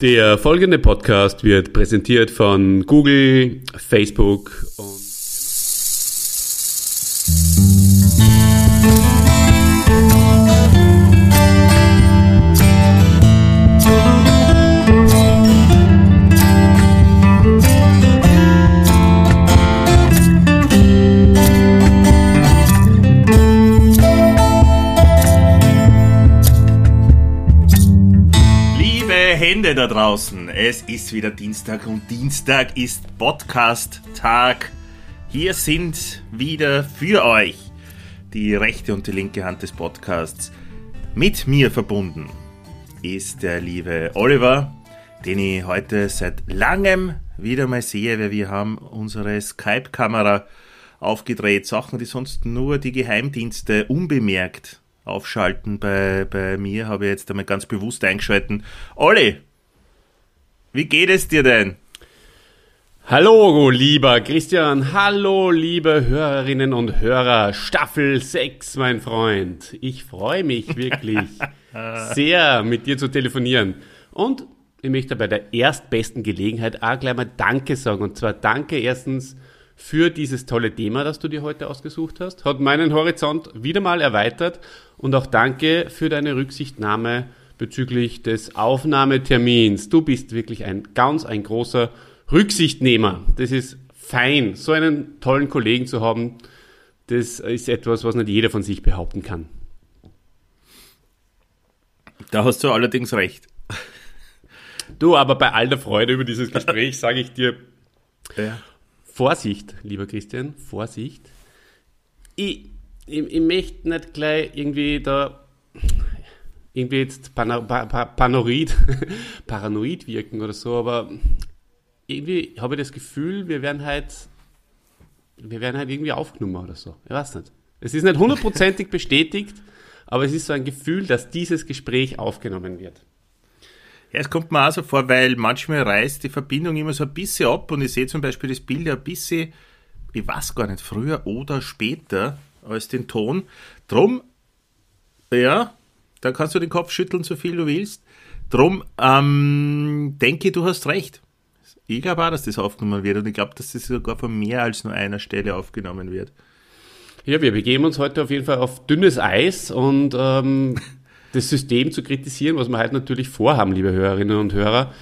Der folgende Podcast wird präsentiert von Google, Facebook und Hände da draußen, es ist wieder Dienstag und Dienstag ist Podcast-Tag. Hier sind wieder für euch die rechte und die linke Hand des Podcasts. Mit mir verbunden ist der liebe Oliver, den ich heute seit langem wieder mal sehe, weil wir haben unsere Skype-Kamera aufgedreht. Sachen, die sonst nur die Geheimdienste unbemerkt aufschalten. Bei, bei mir habe ich jetzt einmal ganz bewusst eingeschalten. Olli, wie geht es dir denn? Hallo, lieber Christian. Hallo, liebe Hörerinnen und Hörer. Staffel 6, mein Freund. Ich freue mich wirklich sehr, mit dir zu telefonieren. Und ich möchte bei der erstbesten Gelegenheit auch gleich mal Danke sagen. Und zwar Danke erstens für dieses tolle Thema, das du dir heute ausgesucht hast. Hat meinen Horizont wieder mal erweitert. Und auch danke für deine Rücksichtnahme bezüglich des Aufnahmetermins. Du bist wirklich ein ganz ein großer Rücksichtnehmer. Das ist fein. So einen tollen Kollegen zu haben, das ist etwas, was nicht jeder von sich behaupten kann. Da hast du allerdings recht. Du, aber bei all der Freude über dieses Gespräch sage ich dir Ja. Vorsicht, lieber Christian, Vorsicht. Ich, ich, ich möchte nicht gleich irgendwie da irgendwie jetzt pana, pa, pa, paranoid, paranoid wirken oder so, aber irgendwie habe ich das Gefühl, wir werden halt, wir werden halt irgendwie aufgenommen oder so. Ich weiß nicht. Es ist nicht hundertprozentig bestätigt, aber es ist so ein Gefühl, dass dieses Gespräch aufgenommen wird. Ja, es kommt mir auch so vor, weil manchmal reißt die Verbindung immer so ein bisschen ab und ich sehe zum Beispiel das Bild ja ein bisschen, ich weiß gar nicht, früher oder später als den Ton. Drum, ja, da kannst du den Kopf schütteln, so viel du willst. Drum, ähm, denke du hast recht. Ich glaube auch, dass das aufgenommen wird und ich glaube, dass das sogar von mehr als nur einer Stelle aufgenommen wird. Ja, wir begeben uns heute auf jeden Fall auf dünnes Eis und ähm, das System zu kritisieren, was wir heute natürlich vorhaben, liebe Hörerinnen und Hörer,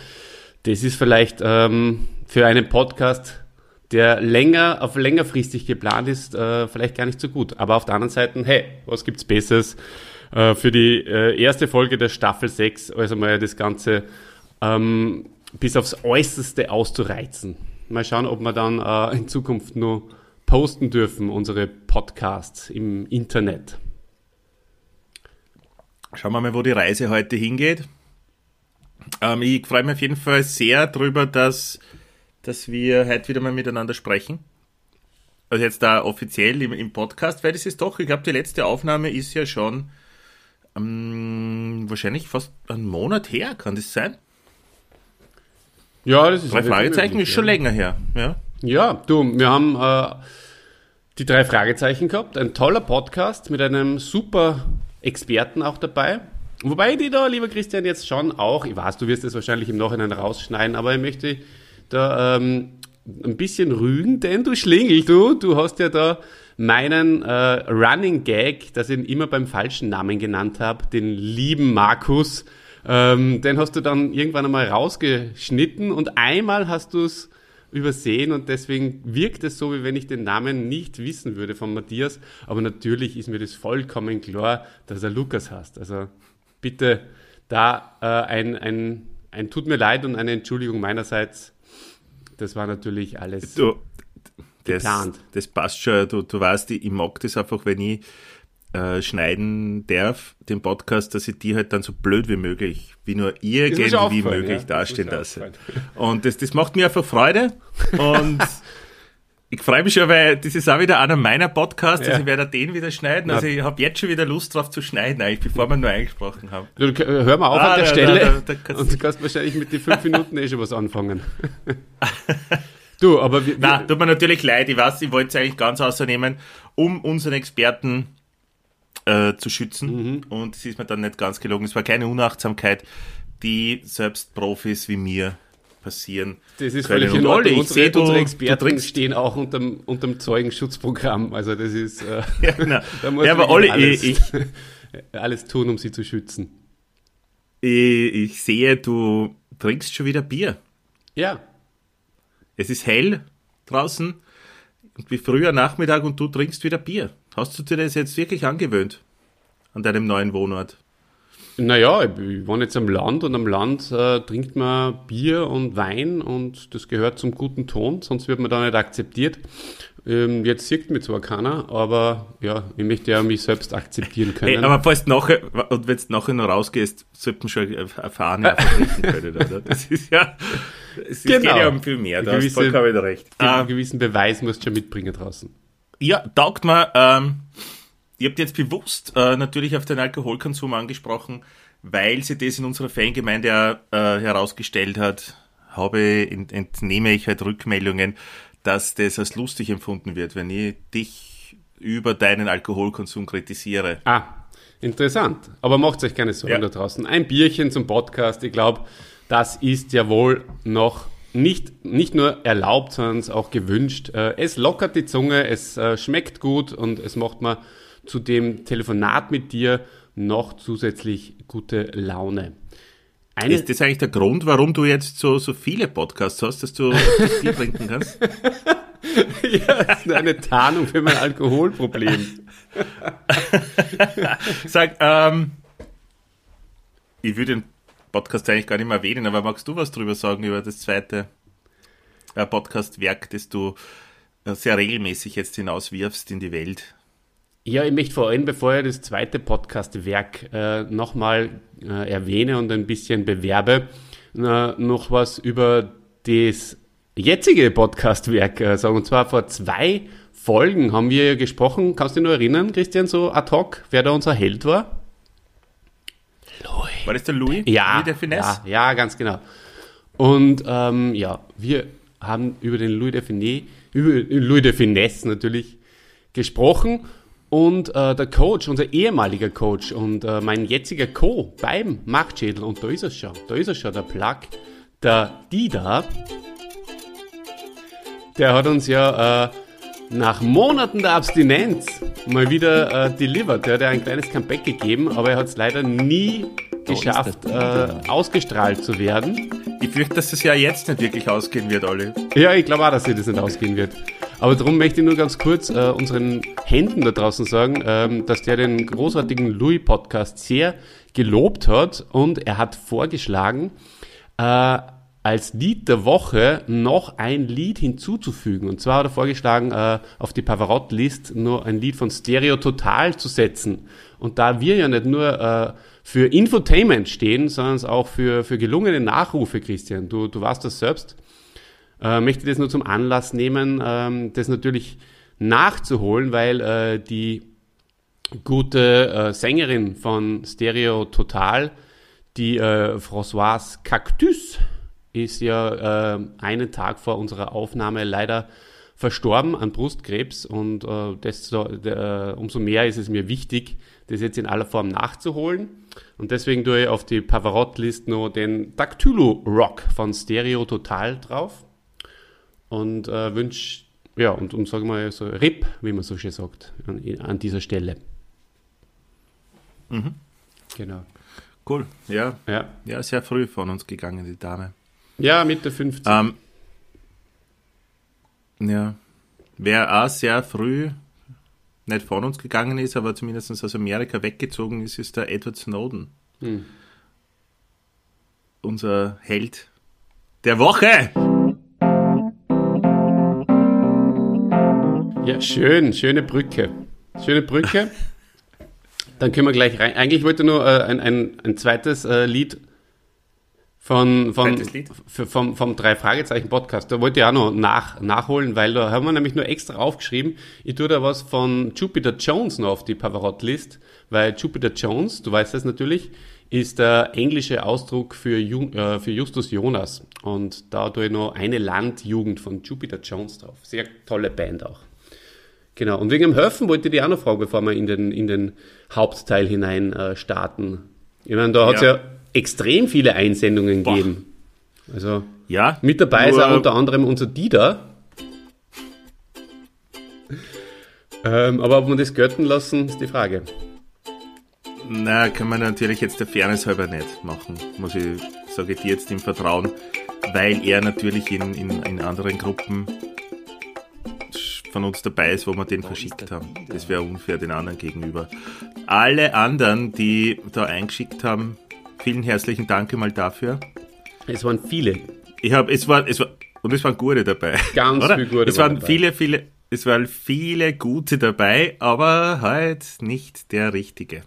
das ist vielleicht ähm, für einen Podcast, der länger, auf längerfristig geplant ist, äh, vielleicht gar nicht so gut. Aber auf der anderen Seite, hey, was gibt's Besseres äh, für die äh, erste Folge der Staffel 6, also mal das Ganze ähm, bis aufs Äußerste auszureizen. Mal schauen, ob wir dann äh, in Zukunft nur posten dürfen, unsere Podcasts im Internet. Schauen wir mal, wo die Reise heute hingeht. Ähm, ich freue mich auf jeden Fall sehr darüber, dass, dass wir heute wieder mal miteinander sprechen. Also jetzt da offiziell im, im Podcast, weil das ist doch, ich glaube, die letzte Aufnahme ist ja schon ähm, wahrscheinlich fast einen Monat her, kann das sein? Ja, das ist Drei Fragezeichen möglich, ist schon ja. länger her. Ja. Ja, du, wir haben äh, die drei Fragezeichen gehabt. Ein toller Podcast mit einem super Experten auch dabei. Wobei die da, lieber Christian, jetzt schon auch, ich weiß, du wirst es wahrscheinlich im Nachhinein rausschneiden, aber ich möchte da ähm, ein bisschen rügen, denn du Schlingel, du, du hast ja da meinen äh, Running Gag, dass ich ihn immer beim falschen Namen genannt habe, den lieben Markus, ähm, den hast du dann irgendwann einmal rausgeschnitten und einmal hast du es übersehen und deswegen wirkt es so, wie wenn ich den Namen nicht wissen würde von Matthias. Aber natürlich ist mir das vollkommen klar, dass er Lukas heißt. Also bitte da äh, ein, ein, ein Tut mir leid und eine Entschuldigung meinerseits. Das war natürlich alles. Du, Geplant. das passt schon. Du, du weißt, ich, ich mag das einfach, wenn ich äh, schneiden darf, den Podcast, dass ich die halt dann so blöd wie möglich, wie nur irgendwie möglich ja. dastehen Das lasse. Und das, das macht mir einfach Freude. Und ich freue mich schon, weil das ist auch wieder einer meiner Podcasts, Ja. also ich werde den wieder schneiden. Also ich habe jetzt schon wieder Lust drauf zu schneiden, eigentlich, bevor wir nur eingesprochen haben. Du, äh, hör mal auf Ah, an der da- Stelle da- da- und du kannst wahrscheinlich mit den fünf Minuten eh schon was anfangen. du, aber wir, Na, tut mir natürlich leid, ich weiß, ich wollte es eigentlich ganz außernehmen, um unseren Experten äh, zu schützen. Und es ist mir dann nicht ganz gelungen. Es war keine Unachtsamkeit. die selbst Profis wie mir passieren. Das ist können. völlig in Ordnung. Ich Unsere, sehe, du, unsere du Experten trinkst stehen auch unterm, unterm Zeugenschutzprogramm. Also das ist, äh, Ja, genau. da muss Ja, aber Olli, alles, ich- alles tun, um sie zu schützen. Ich, ich sehe, du trinkst schon wieder Bier. Ja, Es ist hell draußen wie früher Nachmittag und du trinkst wieder Bier. Hast du dir das jetzt wirklich angewöhnt an deinem neuen Wohnort? Naja, ich, ich wohne jetzt am Land und am Land äh, trinkt man Bier und Wein und das gehört zum guten Ton, sonst wird man da nicht akzeptiert. Ähm, jetzt sieht mir zwar keiner, aber ja, ich möchte ja mich selbst akzeptieren können. Hey, aber falls nachher, und wenn du nachher noch rausgehst, sollte man schon verrichten können, oder? Das ist ja, es Genau. geht ja um viel mehr, da Eine hast gewisse- vollkommen recht. einen Ähm, gewissen Beweis musst du schon mitbringen draußen. Ja, taugt mir. Ähm, ihr habt jetzt bewusst äh, natürlich auf den Alkoholkonsum angesprochen, weil sie das in unserer Fangemeinde äh, herausgestellt hat, habe, ent, entnehme ich halt Rückmeldungen, dass das als lustig empfunden wird, wenn ich dich über deinen Alkoholkonsum kritisiere. Ah, interessant. Aber macht euch keine Sorgen Ja. da draußen. Ein Bierchen zum Podcast, ich glaube, das ist ja wohl noch nicht, nicht nur erlaubt, sondern es auch gewünscht. Äh, Es lockert die Zunge, es äh, schmeckt gut und es macht mir zu dem Telefonat mit dir noch zusätzlich gute Laune. Eine, Ist das eigentlich der Grund, warum du jetzt so, so viele Podcasts hast, dass du das Bier trinken kannst? ja, das ist eine Tarnung für mein Alkoholproblem. Sag, ähm, ich würde den Podcast eigentlich gar nicht mehr erwähnen, aber magst du was drüber sagen über das zweite äh, Podcast-Werk, das du äh, sehr regelmäßig jetzt hinauswirfst in die Welt? Ja, ich möchte vor allem, bevor ich das zweite Podcast-Werk äh, nochmal äh, erwähne und ein bisschen bewerbe, noch was über das jetzige Podcast-Werk äh, sagen. Und zwar vor zwei Folgen haben wir gesprochen. Kannst du dich noch erinnern, Christian, so ad hoc, wer da unser Held war? War das der Louis? Ja, Louis der Finesse? ja, ja, ganz genau. Und ähm, ja, wir haben über den Louis de Finesse, über Louis de Finesse natürlich gesprochen und äh, der Coach, unser ehemaliger Coach und äh, mein jetziger Co beim Marktschädel und da ist er schon, da ist er schon, der Plug, der Dida, der hat uns ja äh, nach Monaten der Abstinenz mal wieder äh, delivered. Der hat ja ein kleines Comeback gegeben, aber er hat es leider nie geschafft, äh, ausgestrahlt zu werden. Ich fürchte, dass das ja jetzt nicht wirklich ausgehen wird, Olli. Ja, ich glaube auch, dass sich das nicht ausgehen wird. Aber darum möchte ich nur ganz kurz äh, unseren Händen da draußen sagen, ähm, dass der den großartigen Louis-Podcast sehr gelobt hat und er hat vorgeschlagen, äh, als Lied der Woche noch ein Lied hinzuzufügen. Und zwar hat er vorgeschlagen, äh, auf die Pavarotti-List nur ein Lied von Stereo Total zu setzen. Und da wir ja nicht nur äh, für Infotainment stehen, sondern auch für, für gelungene Nachrufe, Christian, du, du warst das selbst, äh, möchte das nur zum Anlass nehmen, ähm, das natürlich nachzuholen, weil äh, die gute äh, Sängerin von Stereo Total, die äh, Françoise Cactus, ist ja äh, einen Tag vor unserer Aufnahme leider verstorben an Brustkrebs und äh, desto, äh, umso mehr ist es mir wichtig, das jetzt in aller Form nachzuholen. Und deswegen tue ich auf die Pavarotti-List noch den Dactylo Rock von Stereo Total drauf und äh, wünsche, ja, und, und sagen wir so RIP, wie man so schön sagt, an, an dieser Stelle. Mhm. Genau. Cool. Ja, Ja. ja, sehr früh von uns gegangen, die Dame. Ja, Mitte 50. Ähm, ja. Wer auch sehr früh nicht von uns gegangen ist, aber zumindest aus Amerika weggezogen ist, ist der Edward Snowden. Hm. Unser Held der Woche. Ja, schön, schöne Brücke. Schöne Brücke. Dann können wir gleich rein. Eigentlich wollte ich nur äh, ein, ein, ein zweites äh, Lied von, von, vom, vom Drei-Fragezeichen-Podcast. Da wollte ich auch noch nach, nachholen, weil da haben wir nämlich nur extra aufgeschrieben. Ich tue da was von Jupiter Jones noch auf die Pavarotti-List, weil Jupiter Jones, du weißt das natürlich, ist der englische Ausdruck für, Ju, äh, für Justus Jonas. Und da tue ich noch eine Landjugend von Jupiter Jones drauf. Sehr tolle Band auch. Genau. Und wegen dem Helfen wollte ich dich auch noch fragen, bevor wir in den, in den Hauptteil hinein äh, starten. Ich meine, da hat's Ja. ja, extrem viele Einsendungen Boah. geben. Also ja, mit dabei ist auch unter anderem unser Dieter. Ähm, aber ob wir das gelten lassen, ist die Frage. Na, kann man natürlich jetzt der Fairness halber nicht machen, muss ich, sage ich dir jetzt im Vertrauen, weil er natürlich in, in, in anderen Gruppen von uns dabei ist, wo wir den verschickt haben. Das wäre unfair den anderen gegenüber. Alle anderen, die da eingeschickt haben, vielen herzlichen Dank mal dafür. Es waren viele. Ich habe, es war, es war, und es waren gute dabei. Ganz viele gute. Es waren dabei. viele, viele, es waren viele gute dabei, aber halt nicht der richtige.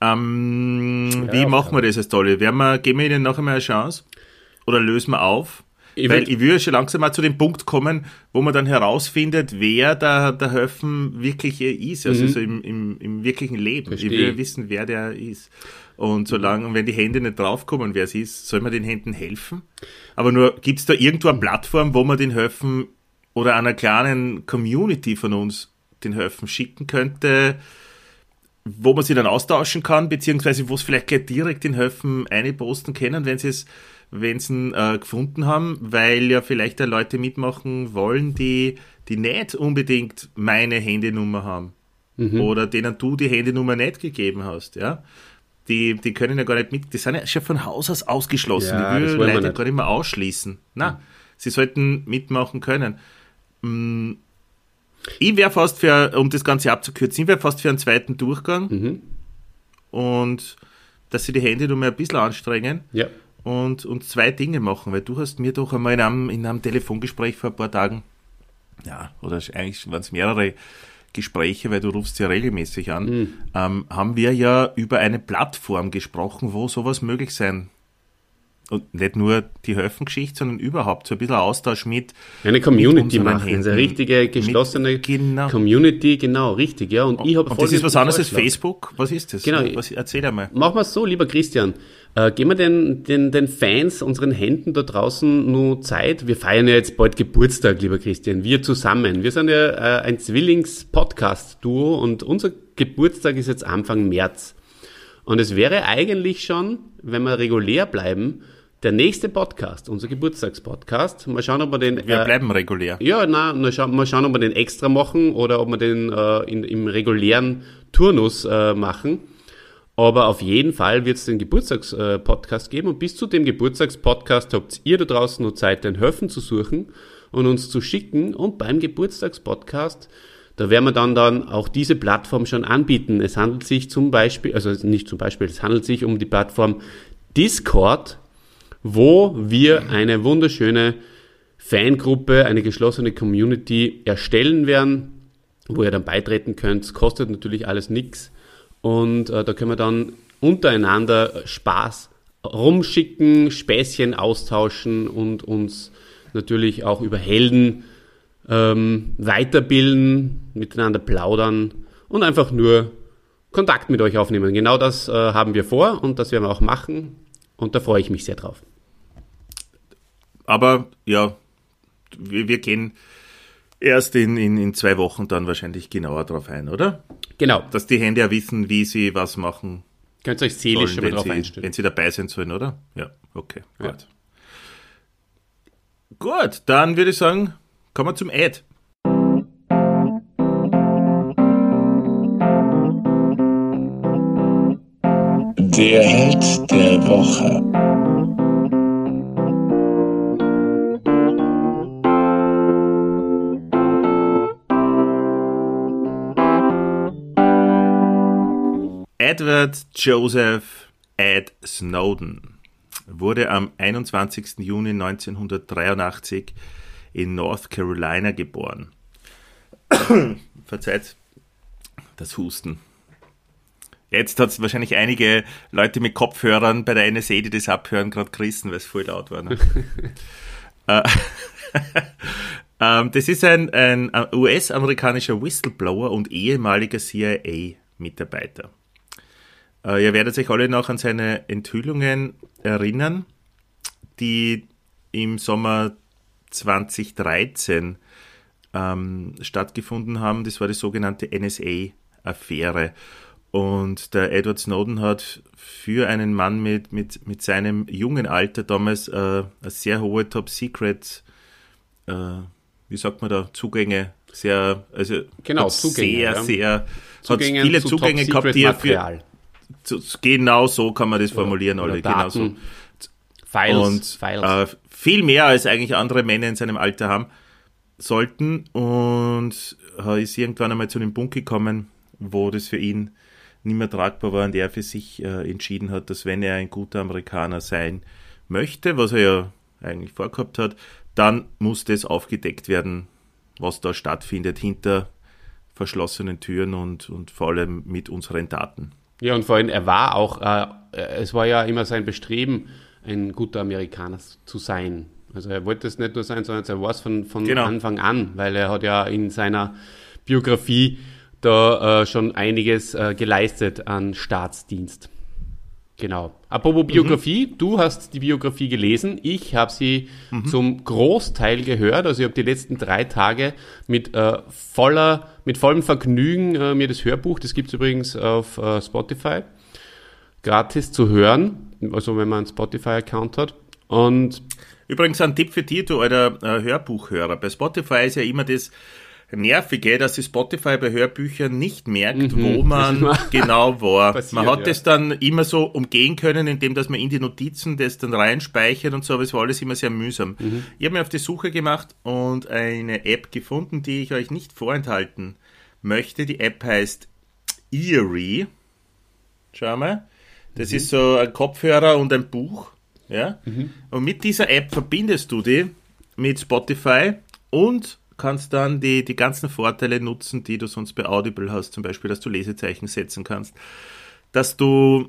Ähm, ja, wie machen wir das als Tolle? Werden wir, geben wir ihnen noch einmal eine Chance? Oder lösen wir auf? Ich Weil ich würde schon langsam mal zu dem Punkt kommen, wo man dann herausfindet, wer da der Höfen wirklich ist, also mhm. so im, im, im wirklichen Leben. Verstehe. Ich will wissen, wer der ist. Und solange, wenn die Hände nicht draufkommen, wer es ist, soll man den Händen helfen. Aber nur, gibt es da irgendwo eine Plattform, wo man den Höfen oder einer kleinen Community von uns den Höfen schicken könnte, wo man sie dann austauschen kann, beziehungsweise wo es vielleicht gleich direkt den Höfen einposten können, wenn sie es wenn sie ihn äh, gefunden haben, weil ja vielleicht da Leute mitmachen wollen, die, die nicht unbedingt meine Handynummer haben. Mhm. Oder denen du die Handynummer nicht gegeben hast, ja. Die, die können ja gar nicht mit, die sind ja schon von Haus aus ausgeschlossen. Ja, die will Leute gar nicht mehr ausschließen. Na, mhm. sie sollten mitmachen können. Mm, ich wäre fast für, um das Ganze abzukürzen, ich wäre fast für einen zweiten Durchgang. Mhm. Und dass sie die Handynummer ein bisschen anstrengen. Ja und, und zwei Dinge machen, weil du hast mir doch einmal in einem, in einem Telefongespräch vor ein paar Tagen, ja, oder eigentlich waren es mehrere Gespräche, weil du rufst ja regelmäßig an, mhm. ähm, haben wir ja über eine Plattform gesprochen, wo sowas möglich sein und nicht nur die Höfengeschichte, sondern überhaupt so ein bisschen Austausch mit. Eine Community mit machen, Händen, eine richtige geschlossene mit, genau. Community, genau, richtig, ja. Und, ich habe Und das ist was anderes als Facebook? Was ist das? Genau. Was, erzähl einmal. Machen wir es so, lieber Christian. Äh, geben wir den, den, den Fans, unseren Händen da draußen nur Zeit. Wir feiern ja jetzt bald Geburtstag, lieber Christian. Wir zusammen. Wir sind ja äh, ein Zwillings-Podcast-Duo und unser Geburtstag ist jetzt Anfang März. Und es wäre eigentlich schon, wenn wir regulär bleiben, der nächste Podcast, unser Geburtstagspodcast, mal schauen, ob wir den. Wir äh, bleiben regulär. Ja, na, mal schauen, mal schauen, ob wir den extra machen oder ob wir den äh, in, im regulären Turnus äh, machen. Aber auf jeden Fall wird es den Geburtstagspodcast äh, geben und bis zu dem Geburtstagspodcast habt ihr da draußen noch Zeit, den Höfen zu suchen und uns zu schicken. Und beim Geburtstagspodcast, da werden wir dann, dann auch diese Plattform schon anbieten. Es handelt sich zum Beispiel, also nicht zum Beispiel, es handelt sich um die Plattform Discord wo wir eine wunderschöne Fangruppe, eine geschlossene Community erstellen werden, wo ihr dann beitreten könnt. Es kostet natürlich alles nichts und äh, da können wir dann untereinander Spaß rumschicken, Späßchen austauschen und uns natürlich auch über Helden ähm, weiterbilden, miteinander plaudern und einfach nur Kontakt mit euch aufnehmen. Genau das äh, haben wir vor und das werden wir auch machen und da freue ich mich sehr drauf. Aber ja, wir, wir gehen erst in, in, in zwei Wochen dann wahrscheinlich genauer drauf ein, oder? Genau. Dass die Hände ja wissen, wie sie was machen. Könnt ihr euch seelisch sollen, drauf einstellen. Wenn sie dabei sein sollen, oder? Ja, okay, ja. gut. Gut, dann würde ich sagen, kommen wir zum Ad. Der Held der Woche. Edward Joseph Ed Snowden wurde am 21. Juni 1983 in North Carolina geboren. Verzeiht das Husten. Jetzt hat es wahrscheinlich einige Leute mit Kopfhörern bei der NSA, die das abhören, gerade gerissen, weil es voll laut war. Ne? Äh, ähm, das ist ein, ein US-amerikanischer Whistleblower und ehemaliger CIA-Mitarbeiter. Äh, ihr werdet euch alle noch an seine Enthüllungen erinnern, die im Sommer 2013 ähm, stattgefunden haben. Das war die sogenannte NSA-Affäre. Und der Edward Snowden hat für einen Mann mit, mit, mit seinem jungen Alter damals äh, eine sehr hohe Top-Secret, äh, wie sagt man da, Zugänge, sehr, also Genau, Zugänge, sehr, ja. sehr, Zugänge hat viele zu Zugänge gehabt, die er für, genau so kann man das formulieren, Oder Olli, genau so. Files, Und Files. Äh, viel mehr als eigentlich andere Männer in seinem Alter haben sollten und er ist irgendwann einmal zu einem Punkt gekommen, wo das für ihn nicht mehr tragbar war und er für sich äh, entschieden hat, dass wenn er ein guter Amerikaner sein möchte, was er ja eigentlich vorgehabt hat, dann muss das aufgedeckt werden, was da stattfindet hinter verschlossenen Türen und, und vor allem mit unseren Daten. Ja, und vor allem, er war auch, äh, es war ja immer sein Bestreben, ein guter Amerikaner zu sein. Also er wollte es nicht nur sein, sondern er war es von, von Genau. Anfang an, weil er hat ja in seiner Biografie da äh, schon einiges äh, geleistet an Staatsdienst. Genau. Apropos Biografie, du hast die Biografie gelesen, ich habe sie zum Großteil gehört, also ich habe die letzten drei Tage mit äh, voller, mit vollem Vergnügen äh, mir das Hörbuch, das gibt's übrigens auf äh, Spotify, gratis zu hören, also wenn man einen Spotify-Account hat. Und Übrigens ein Tipp für dich, du alter äh, Hörbuchhörer. Bei Spotify ist ja immer das Nervige, dass sich Spotify bei Hörbüchern nicht merkt, wo man Mhm. Ist immer genau war. passiert, man hat ja. das dann immer so umgehen können, indem dass man in die Notizen das dann reinspeichert und so, aber es war alles immer sehr mühsam. Mhm. Ich habe mir auf die Suche gemacht und eine App gefunden, die ich euch nicht vorenthalten möchte. Die App heißt Eerie. Schau mal. Das ist so ein Kopfhörer und ein Buch. Ja? Und mit dieser App verbindest du die mit Spotify und kannst dann die, die ganzen Vorteile nutzen, die du sonst bei Audible hast, zum Beispiel, dass du Lesezeichen setzen kannst, dass du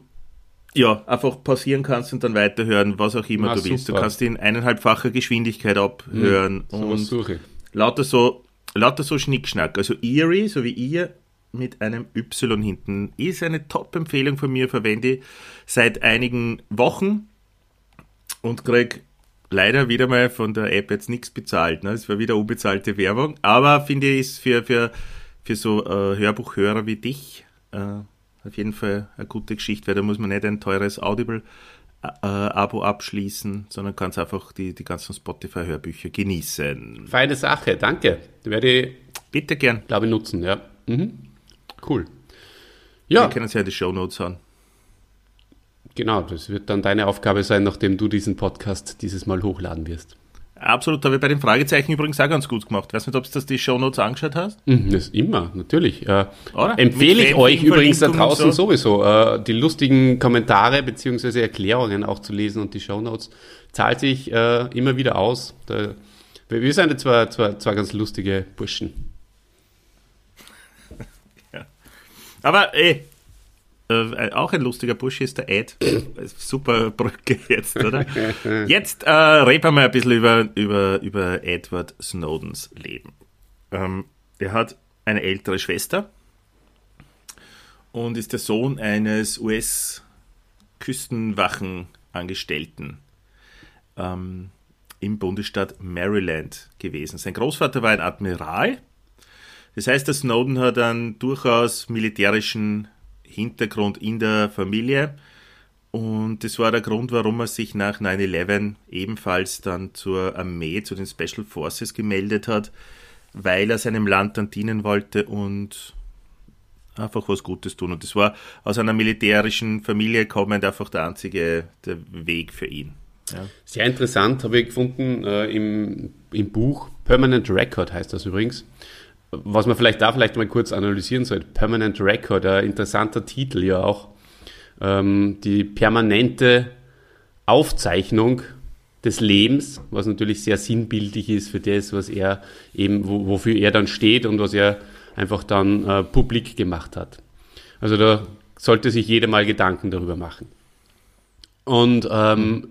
ja einfach pausieren kannst und dann weiterhören, was auch immer Ah, du willst. Du kannst in eineinhalbfacher Geschwindigkeit abhören sowas und suche ich. lauter so, lauter so Schnickschnack. Also Eerie, so wie ihr mit einem Y hinten, ist eine Top-Empfehlung von mir, verwende ich seit einigen Wochen und krieg leider wieder mal von der App jetzt nichts bezahlt. Ne? Es war wieder unbezahlte Werbung, aber finde ich, ist für, für, für so äh, Hörbuchhörer wie dich äh, auf jeden Fall eine gute Geschichte, weil da muss man nicht ein teures Audible-Abo abschließen, sondern kannst einfach die, die ganzen Spotify-Hörbücher genießen. Feine Sache, danke. Werde ich, Bitte gern. glaube ich, nutzen, ja. Mhm. Cool. Ja, Wir können es ja in die Shownotes haben. Genau, das wird dann deine Aufgabe sein, nachdem du diesen Podcast dieses Mal hochladen wirst. Absolut, habe ich bei den Fragezeichen übrigens auch ganz gut gemacht. Weiß nicht, ob du das die Shownotes angeschaut hast? Mhm, Das immer, natürlich. Äh, empfehle ich euch übrigens da draußen so. sowieso, äh, die lustigen Kommentare beziehungsweise Erklärungen auch zu lesen und die Shownotes zahlt sich äh, immer wieder aus. Da, wir sind jetzt zwar, zwar, zwar ganz lustige Burschen. Aber ey, äh, auch ein lustiger Bursche ist der Ed. Super Brücke jetzt, oder? Jetzt äh, reden wir mal ein bisschen über, über, über Edward Snowdens Leben. Ähm, er hat eine ältere Schwester und ist der Sohn eines US-Küstenwachenangestellten ähm, im Bundesstaat Maryland gewesen. Sein Großvater war ein Admiral. Das heißt, der Snowden hat einen durchaus militärischen Hintergrund in der Familie. Und das war der Grund, warum er sich nach 9-11 ebenfalls dann zur Armee, zu den Special Forces gemeldet hat, weil er seinem Land dann dienen wollte und einfach was Gutes tun. Und das war aus einer militärischen Familie kommend einfach der einzige der Weg für ihn. Ja. Sehr interessant, habe ich gefunden äh, im, im Buch. Permanent Record heißt das übrigens. Was man vielleicht da vielleicht mal kurz analysieren sollte. Permanent Record, ein interessanter Titel ja auch. Ähm, die permanente Aufzeichnung des Lebens, was natürlich sehr sinnbildlich ist für das, was er eben, wo, wofür er dann steht und was er einfach dann äh, publik gemacht hat. Also da sollte sich jeder mal Gedanken darüber machen. Und ähm,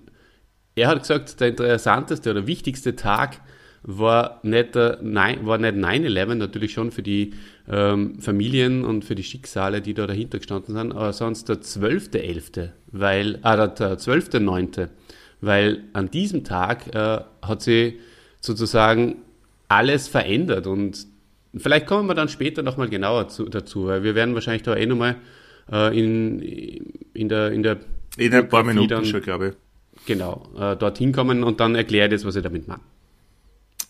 er hat gesagt, der interessanteste oder wichtigste Tag war nicht, Nein- war nicht 9-11, natürlich schon für die ähm, Familien und für die Schicksale, die da dahinter gestanden sind, aber sonst der 12.11., weil, ah, der 12.9., weil an diesem Tag äh, hat sie sozusagen alles verändert und vielleicht kommen wir dann später nochmal genauer zu, dazu, weil wir werden wahrscheinlich da eh nochmal äh, in, in der, in der In ein paar Minuten dann- schon, glaube ich. genau, äh, dorthin kommen und dann erklärt jetzt, was ich damit mache.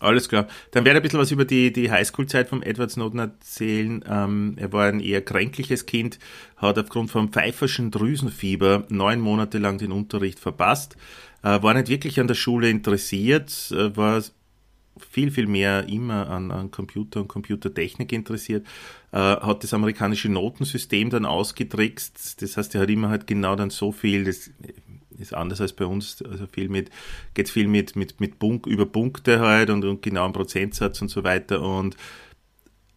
Alles klar. Dann werde ich ein bisschen was über die, die Highschool-Zeit von Edward Snowden erzählen. Ähm, er war ein eher kränkliches Kind, hat aufgrund vom pfeiferschen Drüsenfieber neun Monate lang den Unterricht verpasst, äh, war nicht wirklich an der Schule interessiert, äh, war viel, viel mehr immer an, an Computer und Computertechnik interessiert, äh, hat das amerikanische Notensystem dann ausgetrickst. Das heißt, er hat immer halt genau dann so viel, das ist anders als bei uns, also viel mit, geht viel mit, mit, mit Punkt, über Punkte halt und, und genauen Prozentsatz und so weiter und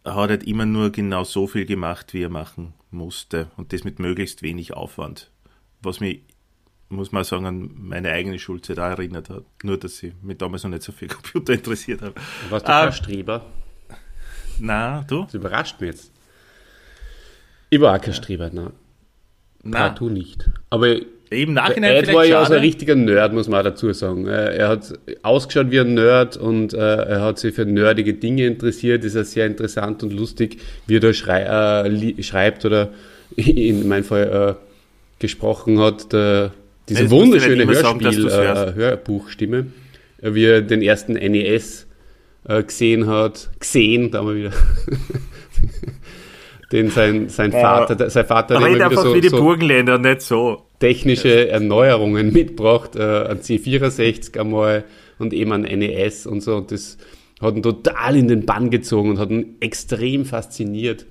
hat halt immer nur genau so viel gemacht, wie er machen musste und das mit möglichst wenig Aufwand. Was mich, muss man sagen, an meine eigene Schulzeit auch erinnert hat. Nur, dass ich mich damals noch nicht so viel Computer interessiert habe. Warst du Ah. kein Streber? Na, du? Das überrascht mich jetzt. Ich war auch kein Streber, nein. Na, Partout nicht. Aber im Nachhinein Ed war ja auch so ein schade. richtiger Nerd, muss man auch dazu sagen. Er er hat ausgeschaut wie ein Nerd und äh, er hat sich für nerdige Dinge interessiert. Ist ja sehr interessant und lustig, wie er da schrei äh, schreibt oder in meinem Fall äh, gesprochen hat. Der, diese du wunderschöne nicht immer sagen, dass Hörspiel, du's hörst. äh, Hörbuchstimme, äh, wie er den ersten NES äh, gesehen hat. Gesehen, da haben wir wieder. Den sein, sein Vater, sein Vater Red immer wieder so, wie die so Burgenländer, nicht so. Technische Erneuerungen mitgebracht, äh, ein C64 einmal und eben ein NES und so. Und das hat ihn total in den Bann gezogen und hat ihn extrem fasziniert.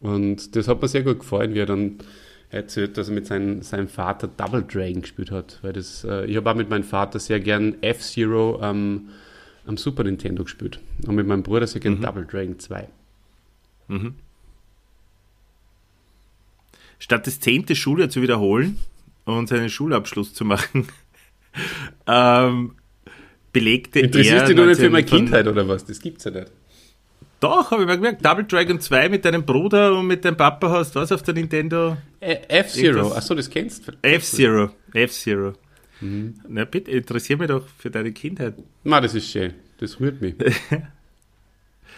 Und das hat mir sehr gut gefallen, wie er dann erzählt, dass er mit seinem, seinem Vater Double Dragon gespielt hat. Weil das, äh, ich habe auch mit meinem Vater sehr gern F-Zero am, am Super Nintendo gespielt. Und mit meinem Bruder sehr gern Double Dragon 2. statt das zehnte Schuljahr zu wiederholen und seinen Schulabschluss zu machen, ähm, belegte Interessierst er dich nur nicht für meine 19 Kindheit oder was? Das gibt's ja nicht. Doch, habe ich mal gemerkt. Double Dragon 2 mit deinem Bruder und mit deinem Papa hast was auf der Nintendo? F-Zero, achso, das kennst du. F-Zero. F-Zero. Mhm. Na bitte, interessier mich doch für deine Kindheit. Na, das ist schön. Das rührt mich.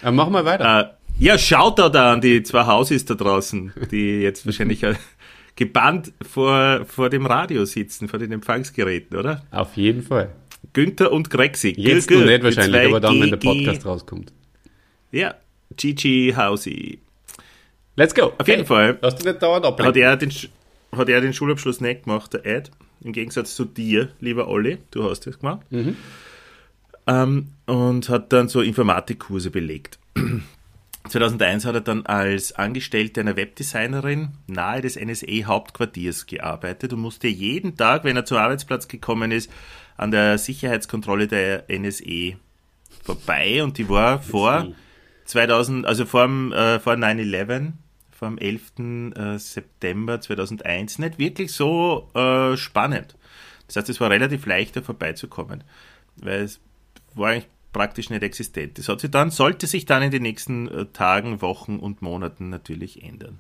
Aber mach mal weiter. Äh, ja, Shoutout an die zwei Hausis da draußen, die jetzt wahrscheinlich gebannt vor, vor dem Radio sitzen, vor den Empfangsgeräten, oder? Auf jeden Fall. Günther und Grexi. Jetzt Gü- noch gü, nicht wahrscheinlich, aber dann, wenn der GG. Podcast rauskommt. Ja, Gigi Hausi. Let's go. Auf jeden Fall Lass dich nicht dauernd hat ablenken. er, den, hat er den Schulabschluss nicht gemacht, der Ed. Im Gegensatz zu dir, lieber Olli, du hast das gemacht. Ähm, und hat dann so Informatikkurse belegt. 2001 hat er dann als Angestellte einer Webdesignerin nahe des NSA-Hauptquartiers gearbeitet und musste jeden Tag, wenn er zum Arbeitsplatz gekommen ist, an der Sicherheitskontrolle der NSA vorbei und die war vor 2000, also vor, äh, vor 9-11, vor dem 11. Äh, September 2001 nicht wirklich so äh, spannend. Das heißt, es war relativ leicht, da vorbeizukommen, weil es war eigentlich praktisch nicht existent. Das hat sich dann, sollte sich dann in den nächsten äh, Tagen, Wochen und Monaten natürlich ändern.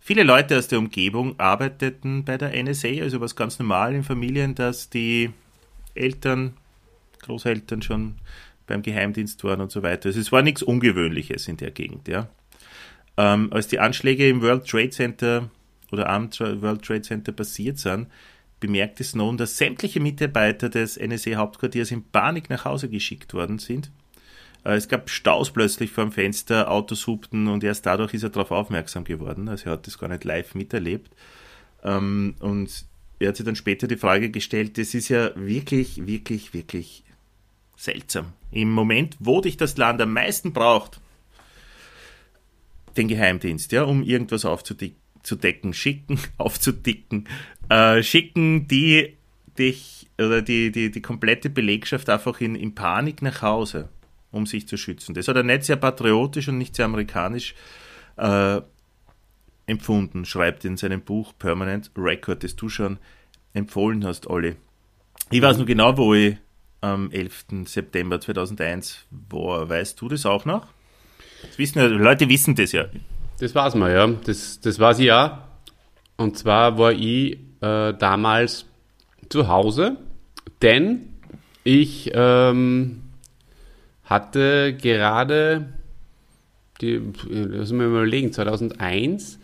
Viele Leute aus der Umgebung arbeiteten bei der NSA, also was ganz normal in Familien, dass die Eltern, Großeltern schon beim Geheimdienst waren und so weiter. Also es war nichts Ungewöhnliches in der Gegend, ja. Ähm, als die Anschläge im World Trade Center oder am World Trade Center passiert sind, bemerkte Snowden, dass sämtliche Mitarbeiter des NSA-Hauptquartiers in Panik nach Hause geschickt worden sind. Äh, Es gab Staus plötzlich vor dem Fenster, Autos hupten und erst dadurch ist er darauf aufmerksam geworden. Also er hat das gar nicht live miterlebt. Ähm, und er hat sich dann später die Frage gestellt, das ist ja wirklich, wirklich, wirklich seltsam. Im Moment, wo dich das Land am meisten braucht, den Geheimdienst, ja, um irgendwas aufzudecken, schicken, aufzudicken, äh, schicken die dich oder die, die, die komplette Belegschaft einfach in, in Panik nach Hause, um sich zu schützen. Das hat er nicht sehr patriotisch und nicht sehr amerikanisch äh, empfunden, schreibt in seinem Buch Permanent Record, das du schon empfohlen hast, Olli. Ich weiß nur genau, wo ich am 11. September 2001 war. Weißt du das auch noch? Das wissen Leute wissen das ja. Das war's mal, ja. Das, das ich auch. Und zwar war ich äh, damals zu Hause, denn ich ähm, hatte gerade, die, lass mich mal überlegen, 2001,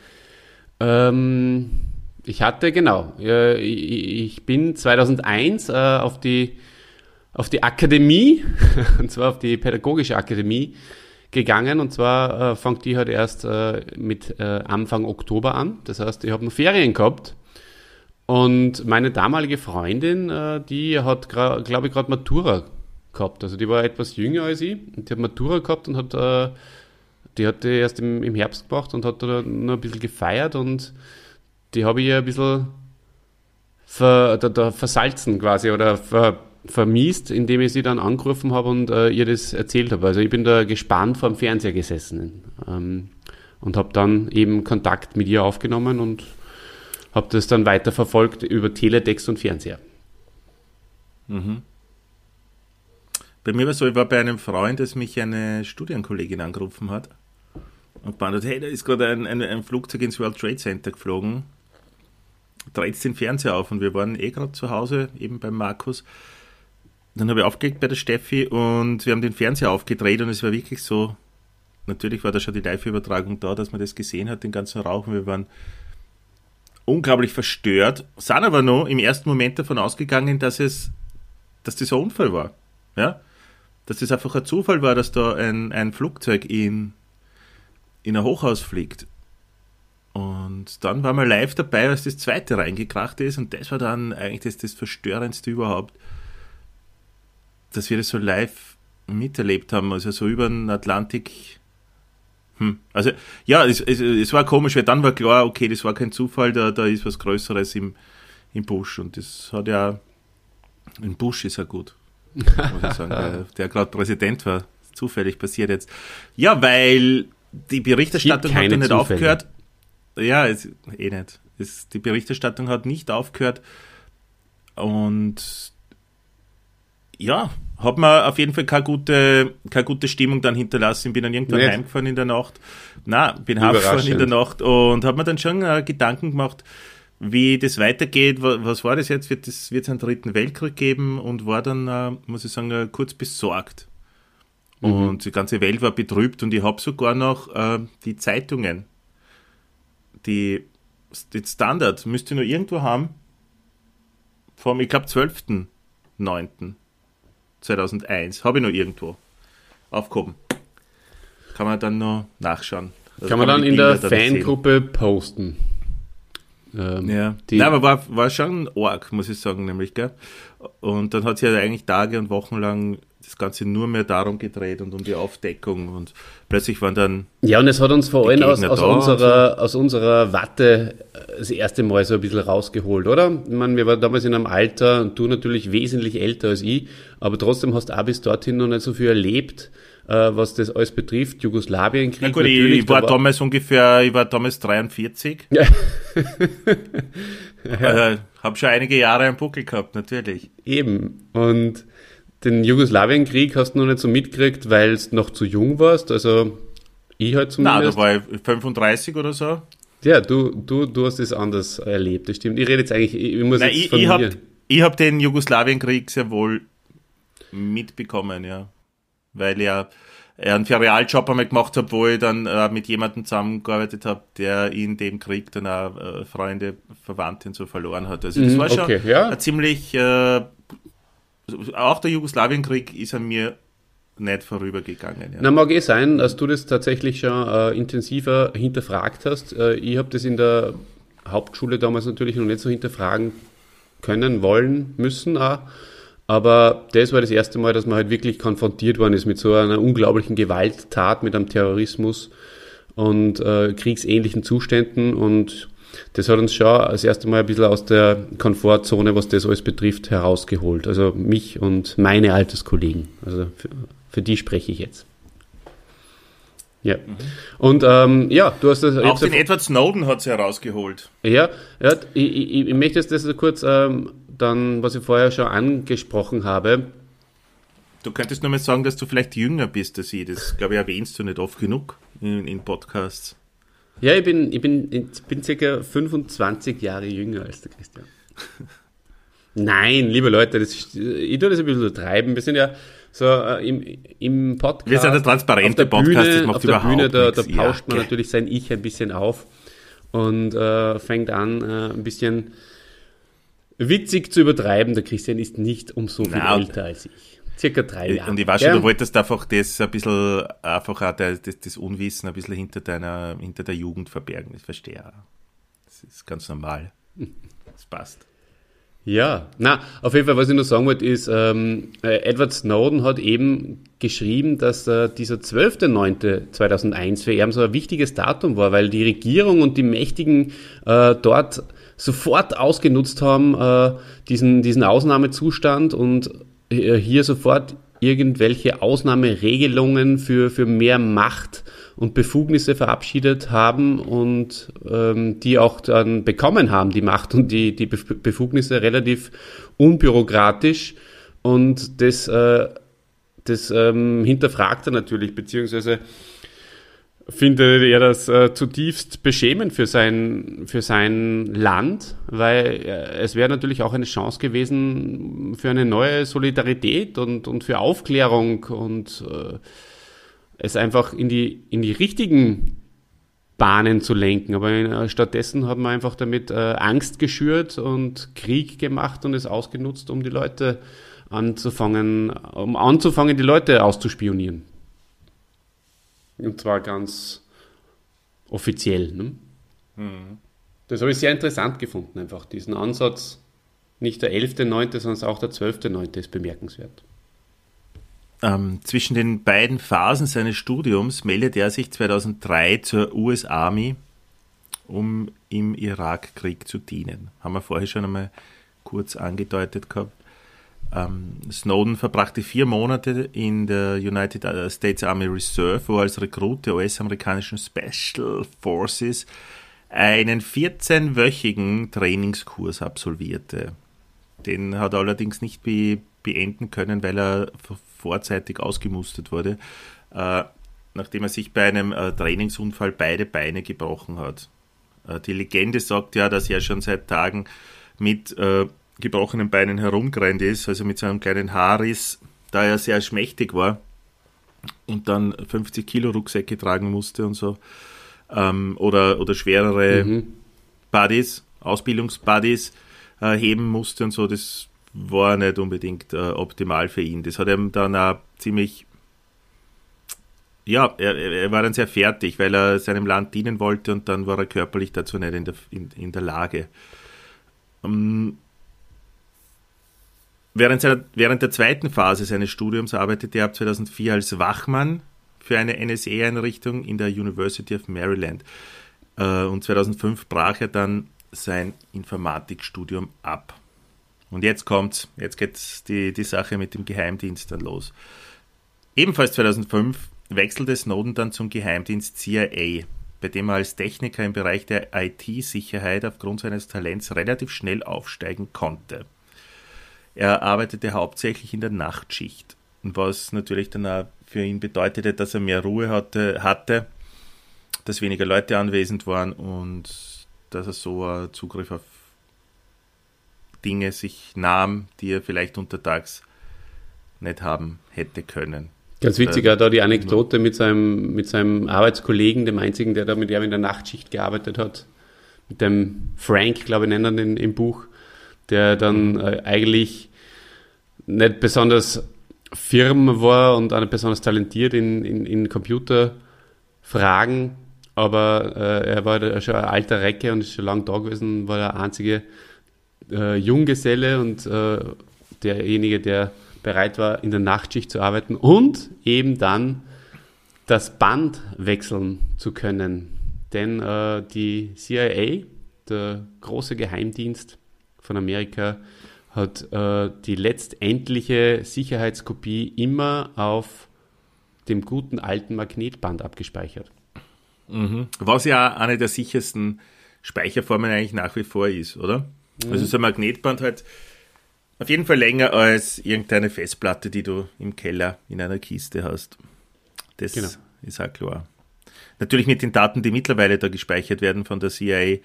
Ähm, ich hatte, genau, äh, ich, ich bin 2001 äh, auf die auf die Akademie, und zwar auf die Pädagogische Akademie gegangen. Und zwar äh, fängt die halt erst äh, mit äh, Anfang Oktober an. Das heißt, ich habe noch Ferien gehabt. Und meine damalige Freundin, äh, die hat, glaube ich, gerade Matura gehabt. Also die war etwas jünger als ich. Und die hat Matura gehabt und hat, äh, die hat die erst im, im Herbst gemacht und hat da noch ein bisschen gefeiert. Und die habe ich ein bisschen ver, da, da versalzen quasi oder ver, vermiest, indem ich sie dann angerufen habe und äh, ihr das erzählt habe. Also ich bin da gespannt vor dem Fernseher gesessen ähm, und habe dann eben Kontakt mit ihr aufgenommen und habe das dann weiterverfolgt über Teletext und Fernseher. Mhm. Bei mir war es so, ich war bei einem Freund, dass mich eine Studienkollegin angerufen hat und gemeint hey, da ist gerade ein, ein, ein, Flugzeug ins World Trade Center geflogen. Dreht den Fernseher auf und wir waren eh gerade zu Hause, eben beim Markus. Dann habe ich aufgelegt bei der Steffi und wir haben den Fernseher aufgedreht und es war wirklich so, natürlich war da schon die Live-Übertragung da, dass man das gesehen hat, den ganzen Rauch und wir waren unglaublich verstört, sind aber noch im ersten Moment davon ausgegangen, dass es, dass das ein Unfall war. Ja? Dass das einfach ein Zufall war, dass da ein, ein Flugzeug in, in ein Hochhaus fliegt. Und dann war man live dabei, als das zweite reingekracht ist und das war dann eigentlich das, das Verstörendste überhaupt dass wir das so live miterlebt haben, also so über den Atlantik. Hm. Also ja, es, es, es, war komisch, weil dann war klar, okay, das war kein Zufall, da, da ist was Größeres im, im Busch und das hat ja, im Busch ist ja gut, muss ich sagen, der, der gerade Präsident war, zufällig passiert jetzt. Ja, weil die Berichterstattung hat ja nicht Zufälle. aufgehört. Ja, es, eh nicht. Es, die Berichterstattung hat nicht aufgehört und ja, hat mir auf jeden Fall keine gute, keine gute Stimmung dann hinterlassen. Bin dann irgendwann Nicht. heimgefahren in der Nacht. Na, bin heimgefahren in der Nacht und habe mir dann schon äh, Gedanken gemacht, wie das weitergeht. Was war das jetzt? Wird es einen dritten Weltkrieg geben? Und war dann, äh, muss ich sagen, äh, kurz besorgt. Mhm. Und die ganze Welt war betrübt und ich habe sogar noch äh, die Zeitungen, die, die Standard, müsste ich noch irgendwo haben, vom, ich glaube, 12.9. 2001. Habe ich noch irgendwo aufgehoben. Kann man dann noch nachschauen. Also kann man dann in der Fangruppe posten. Ähm, ja, Nein, aber war, war schon arg, muss ich sagen, nämlich, gell? Und dann hat sich ja eigentlich Tage und Wochen lang das Ganze nur mehr darum gedreht und um die Aufdeckung und plötzlich waren dann. Ja, und es hat uns vor allem aus, aus, unserer, so. aus unserer Watte äh, das erste Mal so ein bisschen rausgeholt, oder? Ich meine, wir waren damals in einem Alter und du natürlich wesentlich älter als ich, aber trotzdem hast du auch bis dorthin noch nicht so viel erlebt äh, was das alles betrifft. Jugoslawienkrieg. Na gut, ich, ich war, damals ungefähr, ich war damals 43. Ja. ja. Äh, habe schon einige Jahre einen Buckel gehabt, natürlich. Eben. Und den Jugoslawienkrieg hast du noch nicht so mitgekriegt, weil du noch zu jung warst. Also ich halt zumindest. Nein, da war ich 35 oder so. Ja, du, du, du hast es anders erlebt, das stimmt. Ich rede jetzt eigentlich, ich muss Nein, jetzt ich, von ich habe hab den Jugoslawienkrieg sehr wohl mitbekommen, ja. Weil ja einen Ferialjob einmal gemacht habe, wo ich dann äh, mit jemandem zusammengearbeitet habe, der in dem Krieg dann auch äh, Freunde, Verwandte und so verloren hat. Also das mm, war schon okay, ja. ein ziemlich äh, auch der Jugoslawienkrieg ist an mir nicht vorübergegangen. Ja. Na, mag eh sein, dass du das tatsächlich schon äh, intensiver hinterfragt hast. Äh, ich habe das in der Hauptschule damals natürlich noch nicht so hinterfragen können, wollen, müssen auch. Aber das war das erste Mal, dass man halt wirklich konfrontiert worden ist mit so einer unglaublichen Gewalttat, mit einem Terrorismus und äh, kriegsähnlichen Zuständen. Und das hat uns schon das erste Mal ein bisschen aus der Komfortzone, was das alles betrifft, herausgeholt. Also mich und meine Alterskollegen. Also für, für die spreche ich jetzt. Ja. Mhm. Und ähm, ja, du hast das. Auch den Edward Snowden hat es herausgeholt. Ja, ja ich, ich, ich möchte das kurz ähm, dann, was ich vorher schon angesprochen habe. Du könntest nur mal sagen, dass du vielleicht jünger bist als ich. Das, glaube ich, erwähnst du nicht oft genug in, in Podcasts. Ja, ich bin, ich bin, ich bin circa 25 Jahre jünger als der Christian. Nein, liebe Leute, das, ich tue das ein bisschen übertreiben. Wir sind ja so äh, im, im Podcast. Wir sind der transparente Podcast, Bühne, das macht auf der Bühne, da, da pauscht man natürlich sein Ich ein bisschen auf. und äh, fängt an, äh, ein bisschen witzig zu übertreiben. Der Christian ist nicht um so viel Na, älter als ich. Circa drei Jahre. Und ich weiß schon, gell? du wolltest einfach das ein bisschen, einfach auch das, das, Unwissen ein bisschen hinter deiner, hinter der Jugend verbergen. Das verstehe ich auch. Das ist ganz normal. Das passt. Ja, na, auf jeden Fall, was ich noch sagen wollte, ist, ähm, äh, Edward Snowden hat eben geschrieben, dass äh, dieser 12.09.2001 für ihn so ein wichtiges Datum war, weil die Regierung und die Mächtigen äh, dort sofort ausgenutzt haben, äh, diesen, diesen Ausnahmezustand und äh, hier sofort irgendwelche Ausnahmeregelungen für, für mehr Macht und Befugnisse verabschiedet haben und ähm, die auch dann bekommen haben, die Macht und die, die Bef- Befugnisse relativ unbürokratisch. Und das, äh, das ähm, hinterfragt er natürlich, beziehungsweise findet er das äh, zutiefst beschämend für sein, für sein Land, weil äh, es wäre natürlich auch eine Chance gewesen für eine neue Solidarität und, und für Aufklärung und äh, es einfach in die, in die richtigen Bahnen zu lenken. Aber äh, stattdessen hat man einfach damit äh, Angst geschürt und Krieg gemacht und es ausgenutzt, um die Leute anzufangen, um anzufangen, die Leute auszuspionieren. Und zwar ganz offiziell. Ne? Das habe ich sehr interessant gefunden, einfach diesen Ansatz. Nicht der 11.9., sondern auch der 12.9. ist bemerkenswert. Ähm, zwischen den beiden Phasen seines Studiums meldet er sich 2003 zur US Army, um im Irakkrieg zu dienen. Haben wir vorher schon einmal kurz angedeutet gehabt. Ähm, Snowden verbrachte vier Monate in der United States Army Reserve, wo er als Rekrut der US-amerikanischen Special Forces einen 14-wöchigen Trainingskurs absolvierte. Den hat er allerdings nicht be beenden können, weil er vorzeitig ausgemustert wurde, äh, nachdem er sich bei einem äh, Trainingsunfall beide Beine gebrochen hat. Äh, die Legende sagt ja, dass er schon seit Tagen mit äh, gebrochenen Beinen herumgerannt ist, also mit so einem kleinen Haarriss, da er sehr schmächtig war und dann 50 Kilo Rucksäcke tragen musste und so. Ähm, oder, oder schwerere Buddies, Ausbildungsbuddies äh, heben musste und so, das war nicht unbedingt äh, optimal für ihn. Das hat ihm dann auch ziemlich, ja, er, er war dann sehr fertig, weil er seinem Land dienen wollte und dann war er körperlich dazu nicht in der, in, in der Lage. Ähm, Während, seiner, während der zweiten Phase seines Studiums arbeitete er ab 2004 als Wachmann für eine NSA-Einrichtung in der University of Maryland. Äh, Und 2005 brach er dann sein Informatikstudium ab. Und jetzt kommt's, jetzt geht die, die Sache mit dem Geheimdienst dann los. Ebenfalls 2005 wechselte Snowden dann zum Geheimdienst CIA, bei dem er als Techniker im Bereich der IT-Sicherheit aufgrund seines Talents relativ schnell aufsteigen konnte. Er arbeitete hauptsächlich in der Nachtschicht, was natürlich dann auch für ihn bedeutete, dass er mehr Ruhe hatte, hatte dass weniger Leute anwesend waren und dass er so Zugriff auf Dinge sich nahm, die er vielleicht untertags nicht haben hätte können. Ganz witzig, Äh, auch da die Anekdote mit seinem, mit seinem Arbeitskollegen, dem einzigen, der da mit ihm in der Nachtschicht gearbeitet hat, mit dem Frank, glaube ich, nennen ihn im Buch, der dann äh, eigentlich nicht besonders firm war und auch nicht besonders talentiert in, in, in Computerfragen, aber äh, er war schon ein alter Recke und ist schon lange da gewesen, war der einzige äh, Junggeselle und äh, derjenige, der bereit war, in der Nachtschicht zu arbeiten und eben dann das Band wechseln zu können. Denn äh, die CIA, der große Geheimdienst von Amerika, hat äh, die letztendliche Sicherheitskopie immer auf dem guten alten Magnetband abgespeichert. Was ja eine der sichersten Speicherformen eigentlich nach wie vor ist, oder? Also so ein Magnetband halt auf jeden Fall länger als irgendeine Festplatte, die du im Keller in einer Kiste hast. Das Genau. ist auch klar. Natürlich mit den Daten, die mittlerweile da gespeichert werden von der CIA,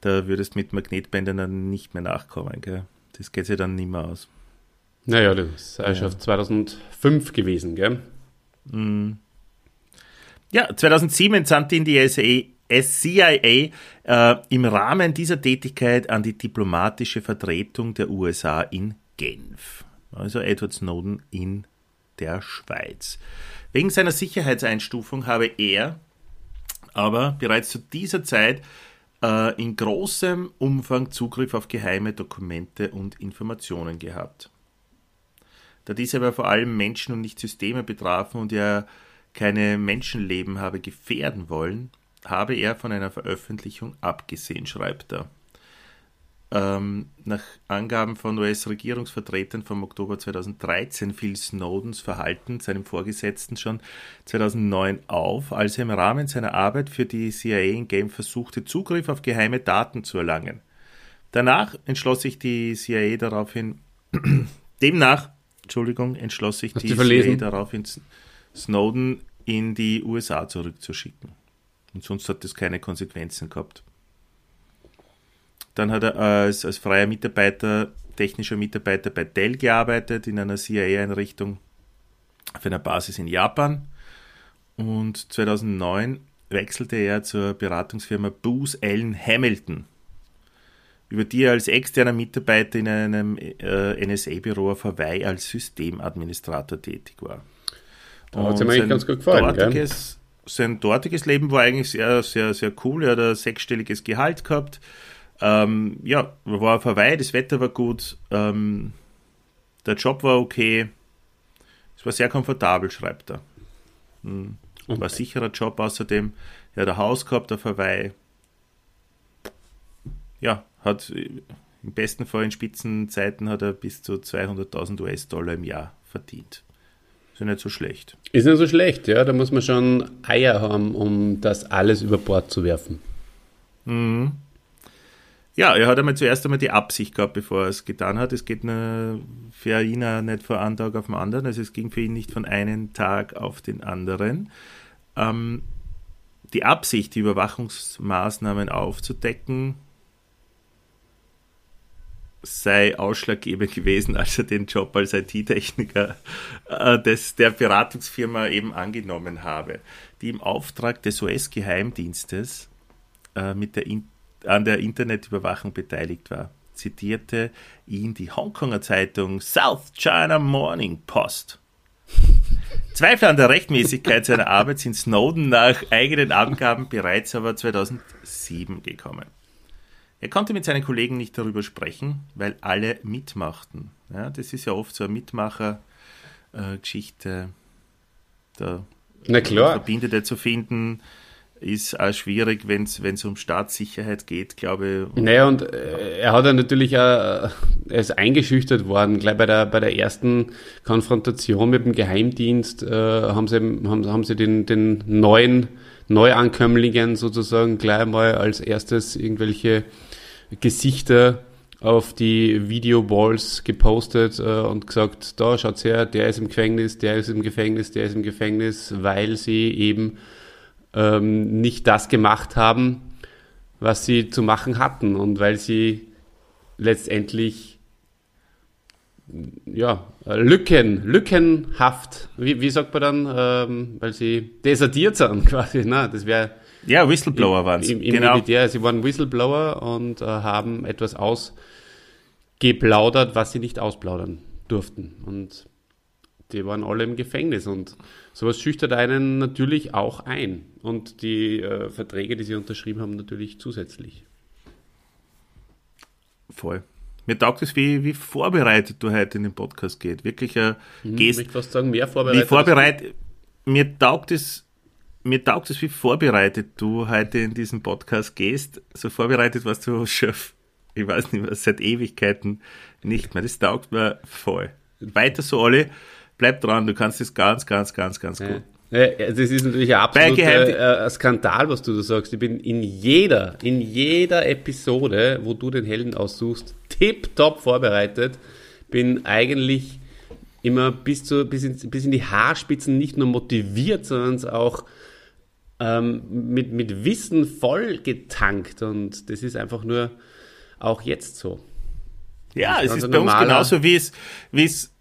da würdest mit Magnetbändern dann nicht mehr nachkommen. Gell? Das geht sich dann nicht mehr aus. Naja, das ist ja. schon 2005 gewesen, gell? Ja, 2007 entsandte ihn die SA, CIA äh, im Rahmen dieser Tätigkeit an die diplomatische Vertretung der USA in Genf. Also Edward Snowden in der Schweiz. Wegen seiner Sicherheitseinstufung habe er aber bereits zu dieser Zeit äh, in großem Umfang Zugriff auf geheime Dokumente und Informationen gehabt. Da diese aber vor allem Menschen und nicht Systeme betrafen und er keine Menschenleben habe gefährden wollen, habe er von einer Veröffentlichung abgesehen, schreibt er. Ähm, nach Angaben von US-Regierungsvertretern vom Oktober 2013 fiel Snowdens Verhalten seinem Vorgesetzten schon 2009 auf, als er im Rahmen seiner Arbeit für die CIA in Game versuchte, Zugriff auf geheime Daten zu erlangen. Danach entschloss sich die CIA daraufhin, demnach, Entschuldigung, entschloss sich die CIA daraufhin, Snowden in die USA zurückzuschicken. Und sonst hat das keine Konsequenzen gehabt. Dann hat er als, als freier Mitarbeiter, technischer Mitarbeiter bei Dell gearbeitet, in einer CIA-Einrichtung auf einer Basis in Japan. Und 2009 wechselte er zur Beratungsfirma Booz Allen Hamilton, über die er als externer Mitarbeiter in einem äh, NSA-Büro auf Hawaii als Systemadministrator tätig war. Da hat es ihm eigentlich ganz gut gefallen. Dortiges, sein dortiges Leben war eigentlich sehr, sehr, sehr cool. Er hat ein sechsstelliges Gehalt gehabt ähm, ja, war vorbei, das Wetter war gut, ähm, der Job war okay, es war sehr komfortabel, schreibt er. Mhm. War ein sicherer Job außerdem. Er hat ein Haus gehabt auf Hawaii. Ja, hat im besten Fall in Spitzenzeiten hat er bis zu 200.000 US-Dollar im Jahr verdient. Ist ja nicht so schlecht. Ist nicht so schlecht, ja. Da muss man schon Eier haben, um das alles über Bord zu werfen. Mhm. Ja, er hat einmal zuerst einmal die Absicht gehabt, bevor er es getan hat. Es geht für ihn nicht von einem Tag auf den anderen, also es ging für ihn nicht von einem Tag auf den anderen. Ähm, die Absicht, die Überwachungsmaßnahmen aufzudecken, sei ausschlaggebend gewesen, als er den Job als IT-Techniker äh, der Beratungsfirma eben angenommen habe, die im Auftrag des US-Geheimdienstes äh, mit der in an der Internetüberwachung beteiligt war, zitierte ihn die Hongkonger Zeitung South China Morning Post. Zweifel an der Rechtmäßigkeit seiner Arbeit sind Snowden nach eigenen Angaben bereits aber 2007 gekommen. Er konnte mit seinen Kollegen nicht darüber sprechen, weil alle mitmachten. Ja, das ist ja oft so eine Mitmacher-Geschichte. Da Na klar. Verbindete zu finden ist auch schwierig, wenn es um Staatssicherheit geht, glaube ich. Naja, und äh, er hat ja natürlich auch, er ist eingeschüchtert worden, gleich bei der, bei der ersten Konfrontation mit dem Geheimdienst äh, haben sie, haben, haben sie den, den neuen Neuankömmlingen sozusagen gleich mal als erstes irgendwelche Gesichter auf die Video-Walls gepostet äh, und gesagt, da schaut's her, der ist im Gefängnis, der ist im Gefängnis, der ist im Gefängnis, weil sie eben ähm, nicht das gemacht haben, was sie zu machen hatten und weil sie letztendlich ja, Lücken, lückenhaft, wie, wie sagt man dann, ähm, weil sie desertiert sind quasi, ne? das wäre ja, Whistleblower waren sie. Im, im genau. Militär, sie waren Whistleblower und äh, haben etwas ausgeplaudert, was sie nicht ausplaudern durften. Und die waren alle im Gefängnis und sowas schüchtert einen natürlich auch ein. Und die äh, Verträge, die sie unterschrieben haben, natürlich zusätzlich. Voll. Mir taugt es, wie, wie vorbereitet du heute in den Podcast geht. Wirklich ein hm, Gest. Ich fast sagen, mehr vorbereitet. Wie vorbereitet. Mir taugt es, mir taugt es, wie vorbereitet du heute in diesen Podcast gehst. So vorbereitet warst du schon, ich weiß nicht mehr, seit Ewigkeiten nicht mehr. Das taugt mir voll. Weiter so alle bleib dran, du kannst das ganz, ganz, ganz, ganz gut. Ja, das ist natürlich ein absoluter äh, Skandal, was du da sagst. Ich bin in jeder, in jeder Episode, wo du den Helden aussuchst, tipptopp vorbereitet. Bin eigentlich immer bis, zu, bis, in, bis in die Haarspitzen nicht nur motiviert, sondern auch ähm, mit, mit Wissen voll getankt. Und das ist einfach nur auch jetzt so. Ja, es ist bei uns genauso, wie es, wie es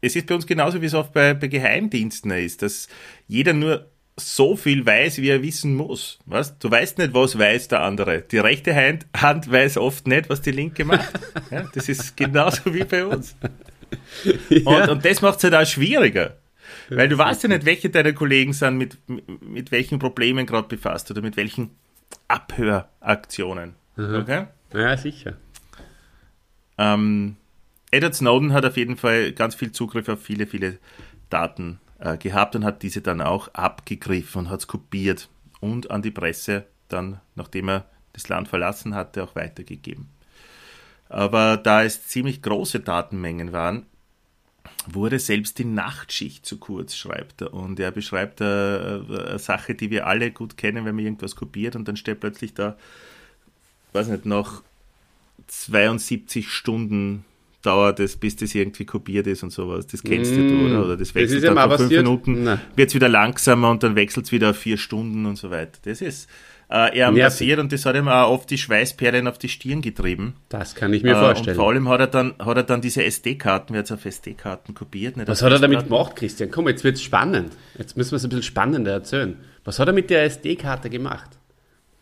es ist bei uns genauso, wie es oft bei, bei Geheimdiensten ist, dass jeder nur so viel weiß, wie er wissen muss. Was? Du weißt nicht, was weiß der andere. Die rechte Hand, Hand weiß oft nicht, was die linke macht. Ja, das ist genauso wie bei uns. Und, und das macht es halt auch schwieriger. Weil du weißt ja nicht, welche deiner Kollegen sind mit, mit welchen Problemen gerade befasst oder mit welchen Abhöraktionen. Okay? Ja, sicher. Ähm, Edward Snowden hat auf jeden Fall ganz viel Zugriff auf viele, viele Daten äh, gehabt und hat diese dann auch abgegriffen und hat es kopiert und an die Presse dann, nachdem er das Land verlassen hatte, auch weitergegeben. Aber da es ziemlich große Datenmengen waren, wurde selbst die Nachtschicht zu kurz, schreibt er. Und er beschreibt eine, äh, eine Sache, die wir alle gut kennen, wenn man irgendwas kopiert und dann steht plötzlich da, weiß nicht, noch 72 Stunden dauert es, bis das irgendwie kopiert ist und sowas. Das kennst mm, du, oder? Oder das wechselt das dann vor fünf? Minuten, wird es wieder langsamer und dann wechselt es wieder auf vier Stunden und so weiter. Das ist äh, eher Nervig. passiert und das hat ihm auch oft die Schweißperlen auf die Stirn getrieben. Das kann ich mir Äh, und vorstellen. vor allem hat er dann, hat er dann diese SD-Karten, wer hat auf SD-Karten kopiert? Nicht Was hat er damit gemacht, Christian? Komm, jetzt wird's spannend. Jetzt müssen wir es ein bisschen spannender erzählen. Was hat er mit der SD-Karte gemacht?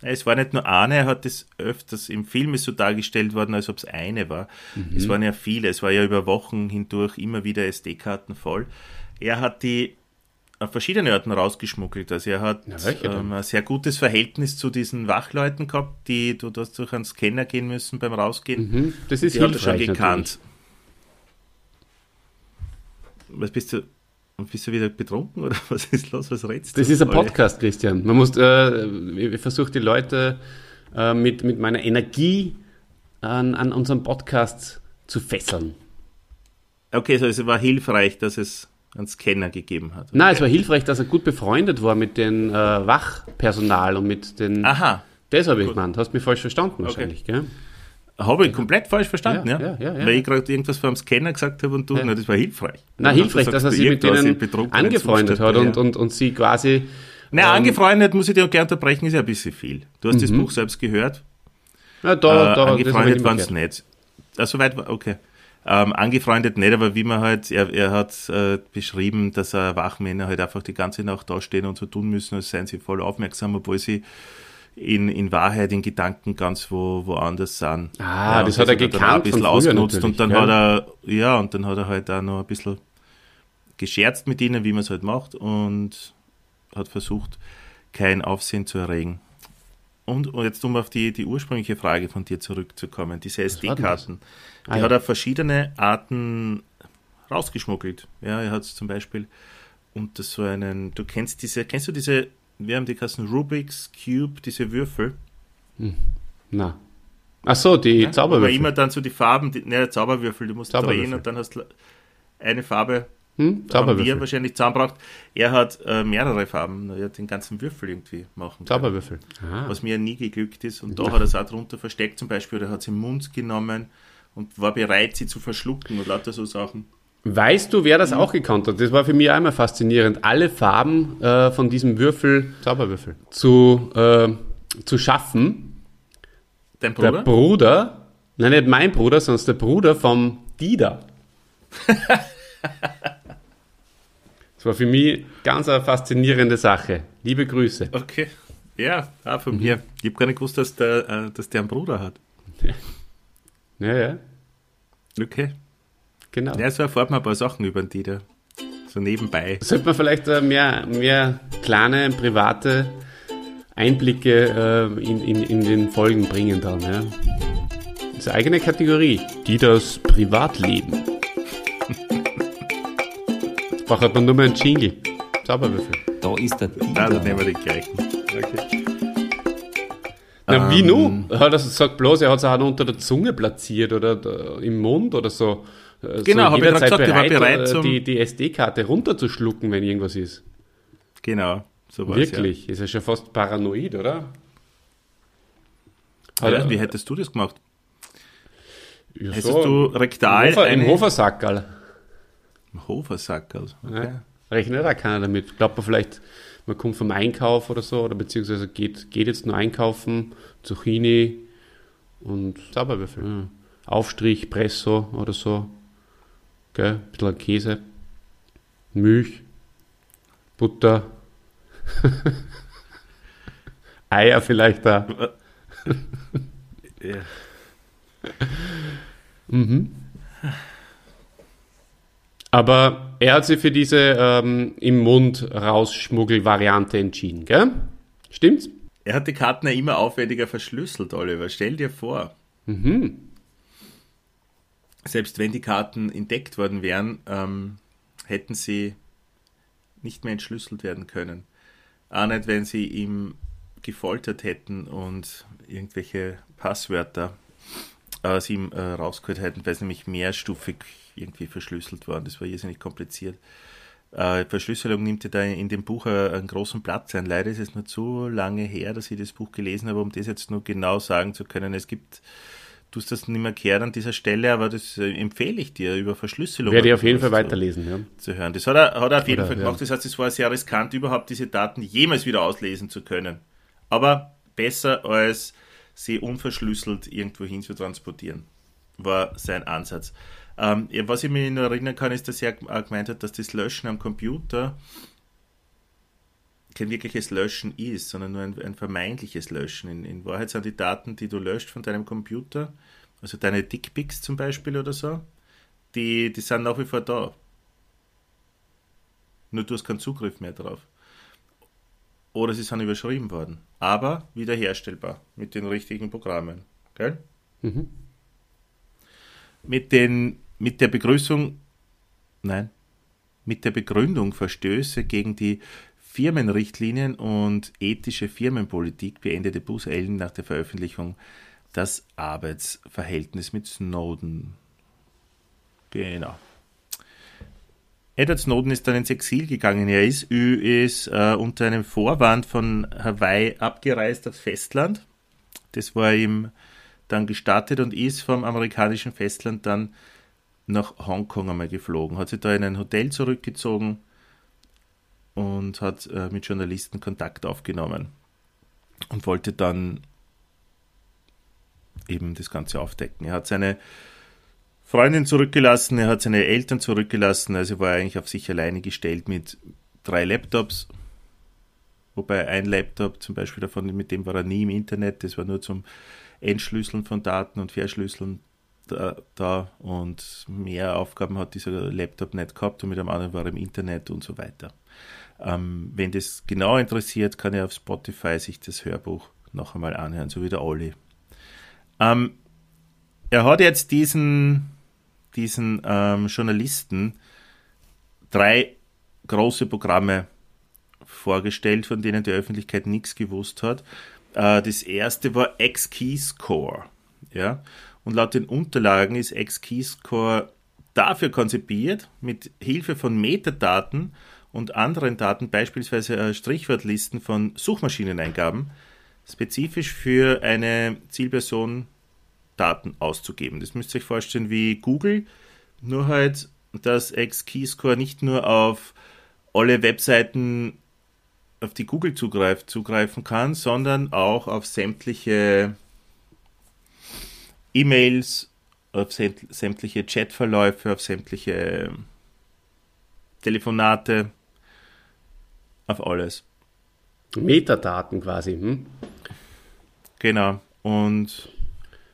Es war nicht nur eine, er hat das öfters im Film ist so dargestellt worden, als ob es eine war. Es waren ja viele, es war ja über Wochen hindurch immer wieder SD-Karten voll. Er hat die auf verschiedene Orten rausgeschmuggelt. Also er hat denn? ähm, ein sehr gutes Verhältnis zu diesen Wachleuten gehabt, die du hast durch einen Scanner gehen müssen beim Rausgehen. Mhm, das ist die hat er schon gekannt. Was bist du? Und bist du wieder betrunken oder was ist los? Was redst du? Das ist ein? Podcast, Christian. Man muss, äh, ich versuche die Leute äh, mit, mit meiner Energie an, an unserem Podcast zu fesseln. Okay, also es war hilfreich, dass es einen Scanner gegeben hat. Nein, es war hilfreich, dass er gut befreundet war mit dem äh, Wachpersonal und mit den. Aha, Das habe ich gemeint. Hast mich falsch verstanden wahrscheinlich, gell? Habe ich komplett falsch verstanden, Ja, ja? ja, ja. Weil ich gerade irgendwas vom Scanner gesagt habe und du, na, das war hilfreich. Na, Und hilfreich, dass er sich mit denen angefreundet hat und, und, und sie quasi. Na, ähm, angefreundet, muss ich dir auch gerne unterbrechen, ist ja ein bisschen viel. Du hast das Mhm. Buch selbst gehört. Ja, da, äh, da, das ich angefreundet waren es nicht. Also weit war, okay. Ähm, angefreundet nicht, aber wie man halt, er, er hat äh, beschrieben, dass äh, Wachmänner halt einfach die ganze Nacht da stehen und so tun müssen, als seien sie voll aufmerksam, obwohl sie in, in Wahrheit, in Gedanken ganz wo, woanders sind. Ah, das und hat er gekannt ein bisschen ausgenutzt und dann gell? hat er, ja, und dann hat er halt auch noch ein bisschen gescherzt mit ihnen, wie man es halt macht und hat versucht, kein Aufsehen zu erregen. Und, und jetzt um auf die, die ursprüngliche Frage von dir zurückzukommen, diese das? SD-Karten, Ah, die ja. hat er verschiedene Arten rausgeschmuggelt. Ja, er hat zum Beispiel unter so einen, du kennst diese, kennst du diese, wir haben die Kassen Rubik's Cube, diese Würfel, Na. Ach so, die ja, Zauberwürfel. immer dann so die Farben, die, ne, Zauberwürfel, du musst Zauberwürfel. drehen und dann hast du eine Farbe hm? haben wir Zauberwürfel. wahrscheinlich zusammengebracht. Er hat äh, mehrere Farben, er hat den ganzen Würfel irgendwie machen. Zauberwürfel. Ah. was mir nie geglückt ist. Und da hat er es auch drunter versteckt zum Beispiel, oder hat sie im Mund genommen und war bereit, sie zu verschlucken und lauter so Sachen. Weißt du, wer das auch gekannt hat? Das war für mich immer faszinierend. Alle Farben äh, von diesem Würfel, Zauberwürfel, zu, äh, zu schaffen. Dein Der Bruder? Bruder, nein, nicht mein Bruder, sondern der Bruder vom Dida. das war für mich ganz eine faszinierende Sache. Liebe Grüße. okay. Ja, auch von mir. Ich habe gar nicht gewusst, dass der, äh, dass der einen Bruder hat. Ja, ja, Okay. Genau. Ja, so erfahrt man ein paar Sachen über den Dieter. So nebenbei. Sollte man vielleicht äh, mehr, mehr kleine, private Einblicke äh, in, in, in den Folgen bringen dann, ja. Das ist eine eigene Kategorie. Die das Privatleben. Braucht man nur mal einen Jingle. Zauberwürfel. Da ist der Dieter. nehmen wir den gleichen. Okay. Na, wie Ähm. nu? Hat er sagt bloß, er hat es auch noch unter der Zunge platziert oder da, im Mund oder so. Äh, Genau, so ich jederzeit gerade gesagt, er war bereit äh, zum- die, die SD-Karte runterzuschlucken, wenn irgendwas ist. Genau, so war Wirklich, ist ja schon fast paranoid, oder? Ja. Ja, wie hättest du das gemacht? ja, Hättest du rektal im, Hofer, im eine- Hofersackerl. Hofersackerl. Okay. Ja. Rechnet auch keiner damit. Glaubt man vielleicht, man kommt vom Einkauf oder so, oder beziehungsweise geht, geht jetzt nur einkaufen, Zucchini und Zauberwürfel. Ja. Aufstrich, Presso oder so. Gell? Ein bisschen Käse, Milch, Butter. Eier vielleicht da. Ja. Aber er hat sich für diese ähm, im Mund rausschmuggel-Variante entschieden, gell? Stimmt's? Er hat die Karten ja immer aufwendiger verschlüsselt, Oliver. Stell dir vor. Selbst wenn die Karten entdeckt worden wären, ähm, hätten sie nicht mehr entschlüsselt werden können. Auch nicht, wenn sie ihm gefoltert hätten und irgendwelche Passwörter aus ihm äh, rausgeholt hätten, weil es nämlich mehrstufig irgendwie verschlüsselt worden. Das war irrsinnig kompliziert. Äh, Verschlüsselung nimmt ja da in dem Buch äh, einen großen Platz ein. Leider ist es nur zu lange her, dass ich das Buch gelesen habe, um das jetzt nur genau sagen zu können. Es gibt, tust das nicht mehr kehren an dieser Stelle, aber das äh, empfehle ich dir, über Verschlüsselung Werde ich auf jeden Fall zu- weiterlesen, ja. zu hören. Das hat er, hat er auf jeden Oder, Fall ja. gemacht. Das heißt, es war sehr riskant, überhaupt diese Daten jemals wieder auslesen zu können. Aber besser als sie unverschlüsselt irgendwo hin zu transportieren, war sein Ansatz. Ähm, ja, was ich mich noch erinnern kann, ist, dass er auch gemeint hat, dass das Löschen am Computer kein wirkliches Löschen ist, sondern nur ein, ein vermeintliches Löschen. In, in Wahrheit sind die Daten, die du löscht von deinem Computer, also deine Dickpics zum Beispiel oder so, die, die sind nach wie vor da. Nur du hast keinen Zugriff mehr drauf. Oder sie sind überschrieben worden. Aber wiederherstellbar mit den richtigen Programmen. Gell? Mit, den, mit der Begrüßung, nein, mit der Begründung Verstöße gegen die Firmenrichtlinien und ethische Firmenpolitik beendete Bus Allen nach der Veröffentlichung das Arbeitsverhältnis mit Snowden. Genau. Edward Snowden ist dann ins Exil gegangen. Er ist, ist äh, unter einem Vorwand von Hawaii abgereist aufs Festland. Das war ihm dann gestartet und ist vom amerikanischen Festland dann nach Hongkong einmal geflogen. Hat sich da in ein Hotel zurückgezogen und hat äh, mit Journalisten Kontakt aufgenommen und wollte dann eben das Ganze aufdecken. Er hat seine Freundin zurückgelassen, er hat seine Eltern zurückgelassen, also war er eigentlich auf sich alleine gestellt mit drei Laptops. Wobei ein Laptop zum Beispiel davon, mit dem war er nie im Internet, das war nur zum Entschlüsseln von Daten und Verschlüsseln da, da und mehr Aufgaben hat dieser Laptop nicht gehabt und mit einem anderen war er im Internet und so weiter. Ähm, wenn das genau interessiert, kann er auf Spotify sich das Hörbuch noch einmal anhören, so wie der Olli. Ähm, er hat jetzt diesen, diesen ähm, Journalisten drei große Programme vorgestellt, von denen die Öffentlichkeit nichts gewusst hat. Äh, das erste war X-Keyscore. Ja? Und laut den Unterlagen ist X-Keyscore dafür konzipiert, mit Hilfe von Metadaten und anderen Daten, beispielsweise äh, Strichwortlisten von Suchmaschineneingaben, spezifisch für eine Zielperson Daten auszugeben. Das müsst ihr euch vorstellen wie Google, nur halt, dass X-Keyscore nicht nur auf alle Webseiten, auf die Google zugreift, zugreifen kann, sondern auch auf sämtliche E-Mails, auf sämt- sämtliche Chatverläufe, auf sämtliche Telefonate, auf alles. Metadaten quasi. Hm? Genau. Und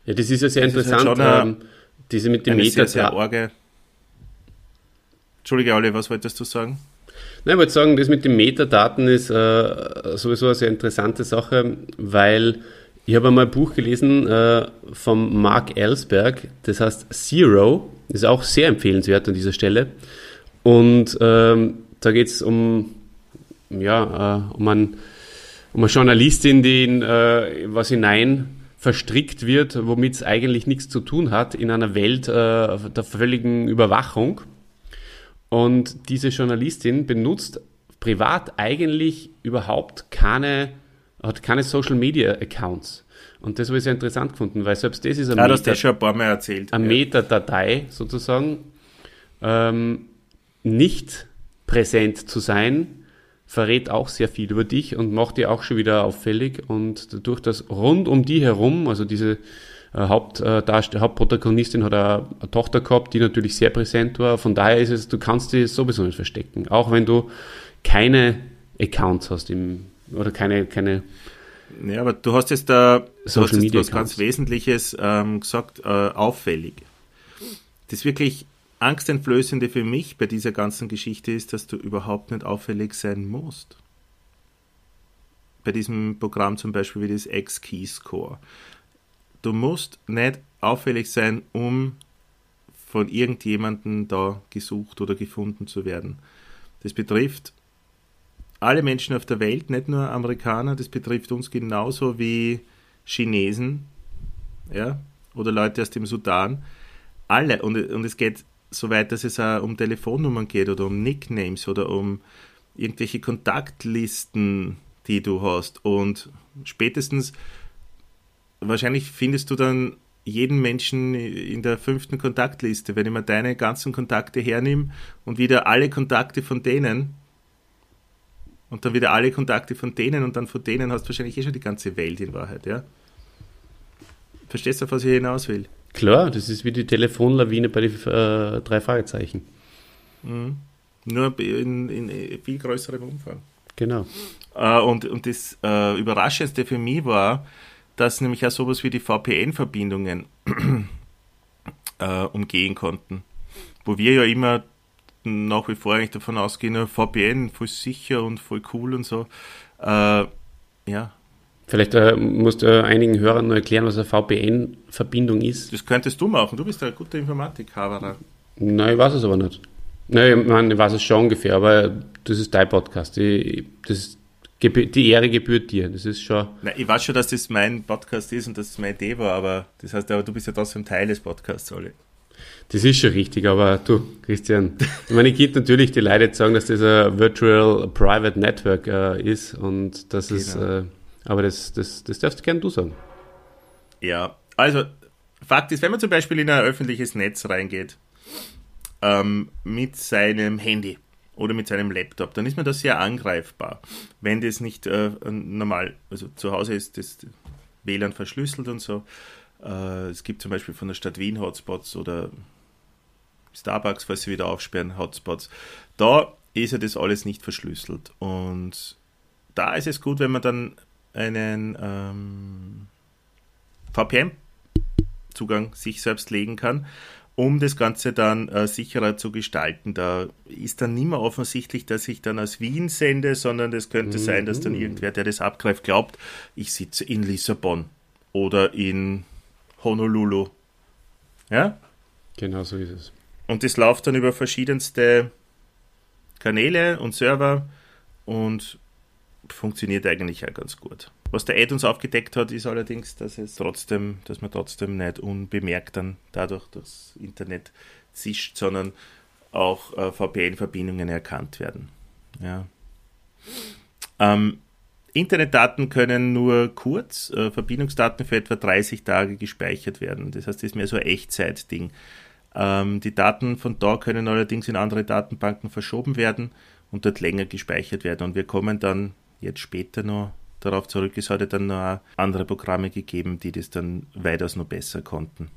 Ja, das ist ja sehr halt interessant, schon eine- ähm, diese mit den eine sehr, sehr Metadaten. orge. Entschuldige, Olli, was wolltest du sagen? Nein, ich wollte sagen, das mit den Metadaten ist äh, sowieso eine sehr interessante Sache, weil ich habe einmal ein Buch gelesen äh, vom Mark Ellsberg, das heißt Zero, ist auch sehr empfehlenswert an dieser Stelle. Und ähm, da geht es um, ja, äh, um, ein, um eine Journalistin, die in äh, was hinein verstrickt wird, womit es eigentlich nichts zu tun hat, in einer Welt äh, der völligen Überwachung. Und diese Journalistin benutzt privat eigentlich überhaupt keine, hat keine Social Media Accounts. Und das habe ich sehr interessant gefunden, weil selbst das ist ein, Ah, Meta, schon ein paar Mal erzählt. eine Ja. Metadatei sozusagen. Ähm, nicht präsent zu sein, verrät auch sehr viel über dich und macht dir auch schon wieder auffällig. Und dadurch, dass rund um die herum, also diese äh, Haupt, äh, Hauptprotagonistin hat eine, eine Tochter gehabt, die natürlich sehr präsent war. Von daher ist es, du kannst die sowieso nicht verstecken. Auch wenn du keine Accounts hast im, oder keine, keine Ja, aber du hast jetzt da du hast Social Media was ganz. Wesentliches ähm, gesagt, äh, auffällig. Das wirklich Angsteinflößende für mich bei dieser ganzen Geschichte ist, dass du überhaupt nicht auffällig sein musst. Bei diesem Programm zum Beispiel wie das X-Key-Score. Du musst nicht auffällig sein, um von irgendjemandem da gesucht oder gefunden zu werden. Das betrifft alle Menschen auf der Welt, nicht nur Amerikaner, das betrifft uns genauso wie Chinesen ja, oder Leute aus dem Sudan. Alle. Und, und es geht so weit, dass es auch um Telefonnummern geht oder um Nicknames oder um irgendwelche Kontaktlisten, die du hast. Und spätestens, wahrscheinlich findest du dann jeden Menschen in der fünften Kontaktliste, wenn ich mir deine ganzen Kontakte hernehme und wieder alle Kontakte von denen und dann wieder alle Kontakte von denen und dann von denen hast du wahrscheinlich eh schon die ganze Welt in Wahrheit, ja? Verstehst du, auf was ich hinaus will? Klar, das ist wie die Telefonlawine bei den äh, drei Fragezeichen. Nur in, in viel größerem Umfang. Genau. Äh, und, und das äh, Überraschendste für mich war, dass nämlich auch sowas wie die VPN-Verbindungen äh, umgehen konnten. Wo wir ja immer nach wie vor eigentlich davon ausgehen, VPN voll sicher und voll cool und so. Äh, ja, Vielleicht äh, musst du einigen Hörern nur erklären, was eine VPN-Verbindung ist. das könntest du machen. Du bist ein guter Informatik-Haverer. Nein, ich weiß es aber nicht. Nein, ich, meine, ich weiß es schon ungefähr, aber das ist dein Podcast. Ich, das, die Ehre gebührt dir. Das ist schon. Nein, ich weiß schon, dass das mein Podcast ist und dass es meine Idee war, aber das heißt, aber du bist ja trotzdem Teil des Podcasts, Olli. Das ist schon richtig, aber du, Christian, ich meine, ich könnte natürlich die Leute jetzt sagen, dass das ein Virtual Private Network äh, ist und das ist, Genau. äh, aber das, das, das darfst gern du sagen. Ja, also Fakt ist, wenn man zum Beispiel in ein öffentliches Netz reingeht ähm, mit seinem Handy oder mit seinem Laptop, dann ist man da sehr angreifbar. Wenn das nicht äh, normal, also zu Hause ist das WLAN verschlüsselt und so. Äh, es gibt zum Beispiel von der Stadt Wien Hotspots oder Starbucks, falls sie wieder aufsperren, Hotspots. Da ist ja das alles nicht verschlüsselt. Und da ist es gut, wenn man dann einen ähm, VPN-Zugang sich selbst legen kann, um das Ganze dann äh, sicherer zu gestalten. Da ist dann nicht mehr offensichtlich, dass ich dann aus Wien sende, sondern es könnte sein, dass dann irgendwer, der das abgreift, glaubt, ich sitze in Lissabon oder in Honolulu. Ja? Genau so ist es. Und das läuft dann über verschiedenste Kanäle und Server und funktioniert eigentlich auch ganz gut. Was der Ed uns aufgedeckt hat, ist allerdings, dass es trotzdem, dass man trotzdem nicht unbemerkt dann dadurch das Internet zischt, sondern auch äh, VPN-Verbindungen erkannt werden. Ja. Ähm, Internetdaten können nur kurz, äh, Verbindungsdaten für etwa 30 Tage gespeichert werden. Das heißt, das ist mehr so ein Echtzeit-Ding. Ähm, die Daten von da können allerdings in andere Datenbanken verschoben werden und dort länger gespeichert werden. Und wir kommen dann jetzt später noch darauf zurück. Es hat ja dann noch andere Programme gegeben, die das dann weitaus noch besser konnten.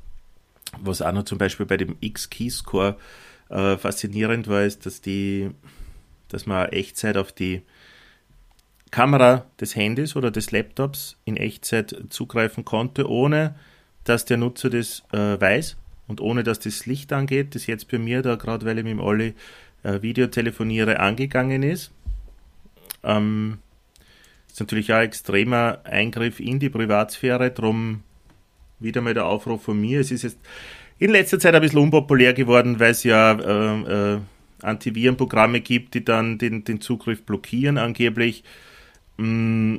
Was auch noch zum Beispiel bei dem X-Key-Score äh, faszinierend war, ist, dass die, dass man Echtzeit auf die Kamera des Handys oder des Laptops in Echtzeit zugreifen konnte, ohne dass der Nutzer das äh, weiß und ohne dass das Licht angeht, das jetzt bei mir da gerade, weil ich mit dem Olli äh, Videotelefoniere, angegangen ist. Ähm, ist natürlich auch ein extremer Eingriff in die Privatsphäre, drum wieder mal der Aufruf von mir. Es ist jetzt in letzter Zeit ein bisschen unpopulär geworden, weil es ja äh, äh, Antivirenprogramme gibt, die dann den, den Zugriff blockieren angeblich. Mm,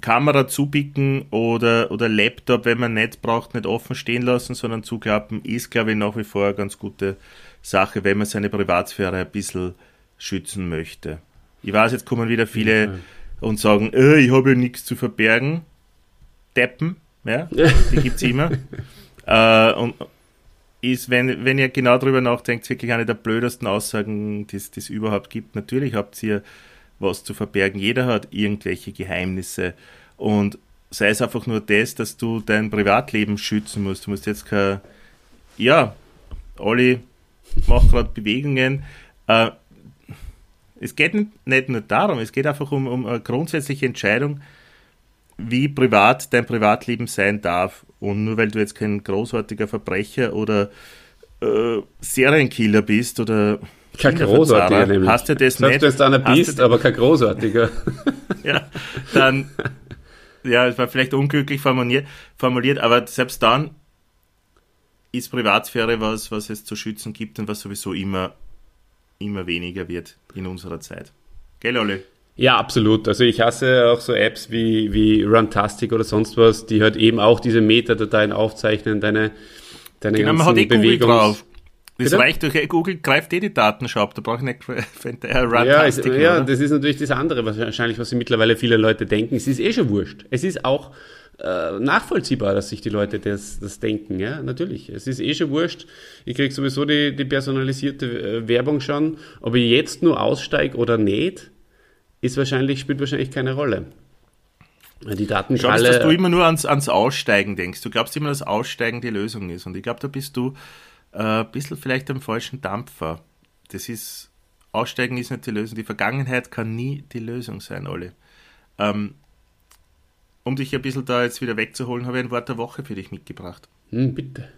Kamera zubicken oder, oder Laptop, wenn man nicht braucht, nicht offen stehen lassen, sondern zuklappen, ist, glaube ich, nach wie vor eine ganz gute Sache, wenn man seine Privatsphäre ein bisschen schützen möchte. Ich weiß, jetzt kommen wieder viele und sagen, äh, ich habe ja nichts zu verbergen. Deppen, ja, die gibt es immer. äh, und ist, wenn, wenn ihr genau drüber nachdenkt, wirklich eine der blödesten Aussagen, die es überhaupt gibt. Natürlich habt ihr was zu verbergen. Jeder hat irgendwelche Geheimnisse. Und sei es einfach nur das, dass du dein Privatleben schützen musst. Du musst jetzt kein, ja, Olli macht gerade Bewegungen. Äh, Es geht nicht nur darum, es geht einfach um, um eine grundsätzliche Entscheidung, wie privat dein Privatleben sein darf. Und nur weil du jetzt kein großartiger Verbrecher oder äh, Serienkiller bist oder kein großartiger nämlich. Hast du das Sagst nicht? du jetzt einer bist, aber kein großartiger. ja, dann, ja, es war vielleicht unglücklich formuliert, formuliert, aber selbst dann ist Privatsphäre was, was es zu schützen gibt und was sowieso immer, immer weniger wird in unserer Zeit. Gell, Olli? Ja, absolut. Also ich hasse auch so Apps wie, wie Runtastic oder sonst was, die halt eben auch diese Metadateien aufzeichnen, deine, deine genau, ganzen man hat eh Google Bewegungs- drauf. Das Bitte? reicht durch, Google greift eh die Daten schon ab, da brauche ich nicht wenn der Ja, ist, ja, das ist natürlich das andere, wahrscheinlich, was mittlerweile viele Leute denken. Es ist eh schon wurscht. Es ist auch äh, nachvollziehbar, dass sich die Leute das, das denken. Ja, natürlich. Es ist eh schon wurscht. Ich kriege sowieso die, die personalisierte äh, Werbung schon. Ob ich jetzt nur aussteige oder nicht, ist wahrscheinlich, spielt wahrscheinlich keine Rolle. Die Glaubst, Datenkralle. dass du immer nur ans, ans Aussteigen denkst. Du glaubst immer, dass Aussteigen die Lösung ist. Und ich glaube, da bist du äh, ein bisschen vielleicht am falschen Dampfer. Das ist, Aussteigen ist nicht die Lösung. Die Vergangenheit kann nie die Lösung sein, Olli. Ähm, um dich ein bisschen da jetzt wieder wegzuholen, habe ich ein Wort der Woche für dich mitgebracht. Hm, bitte.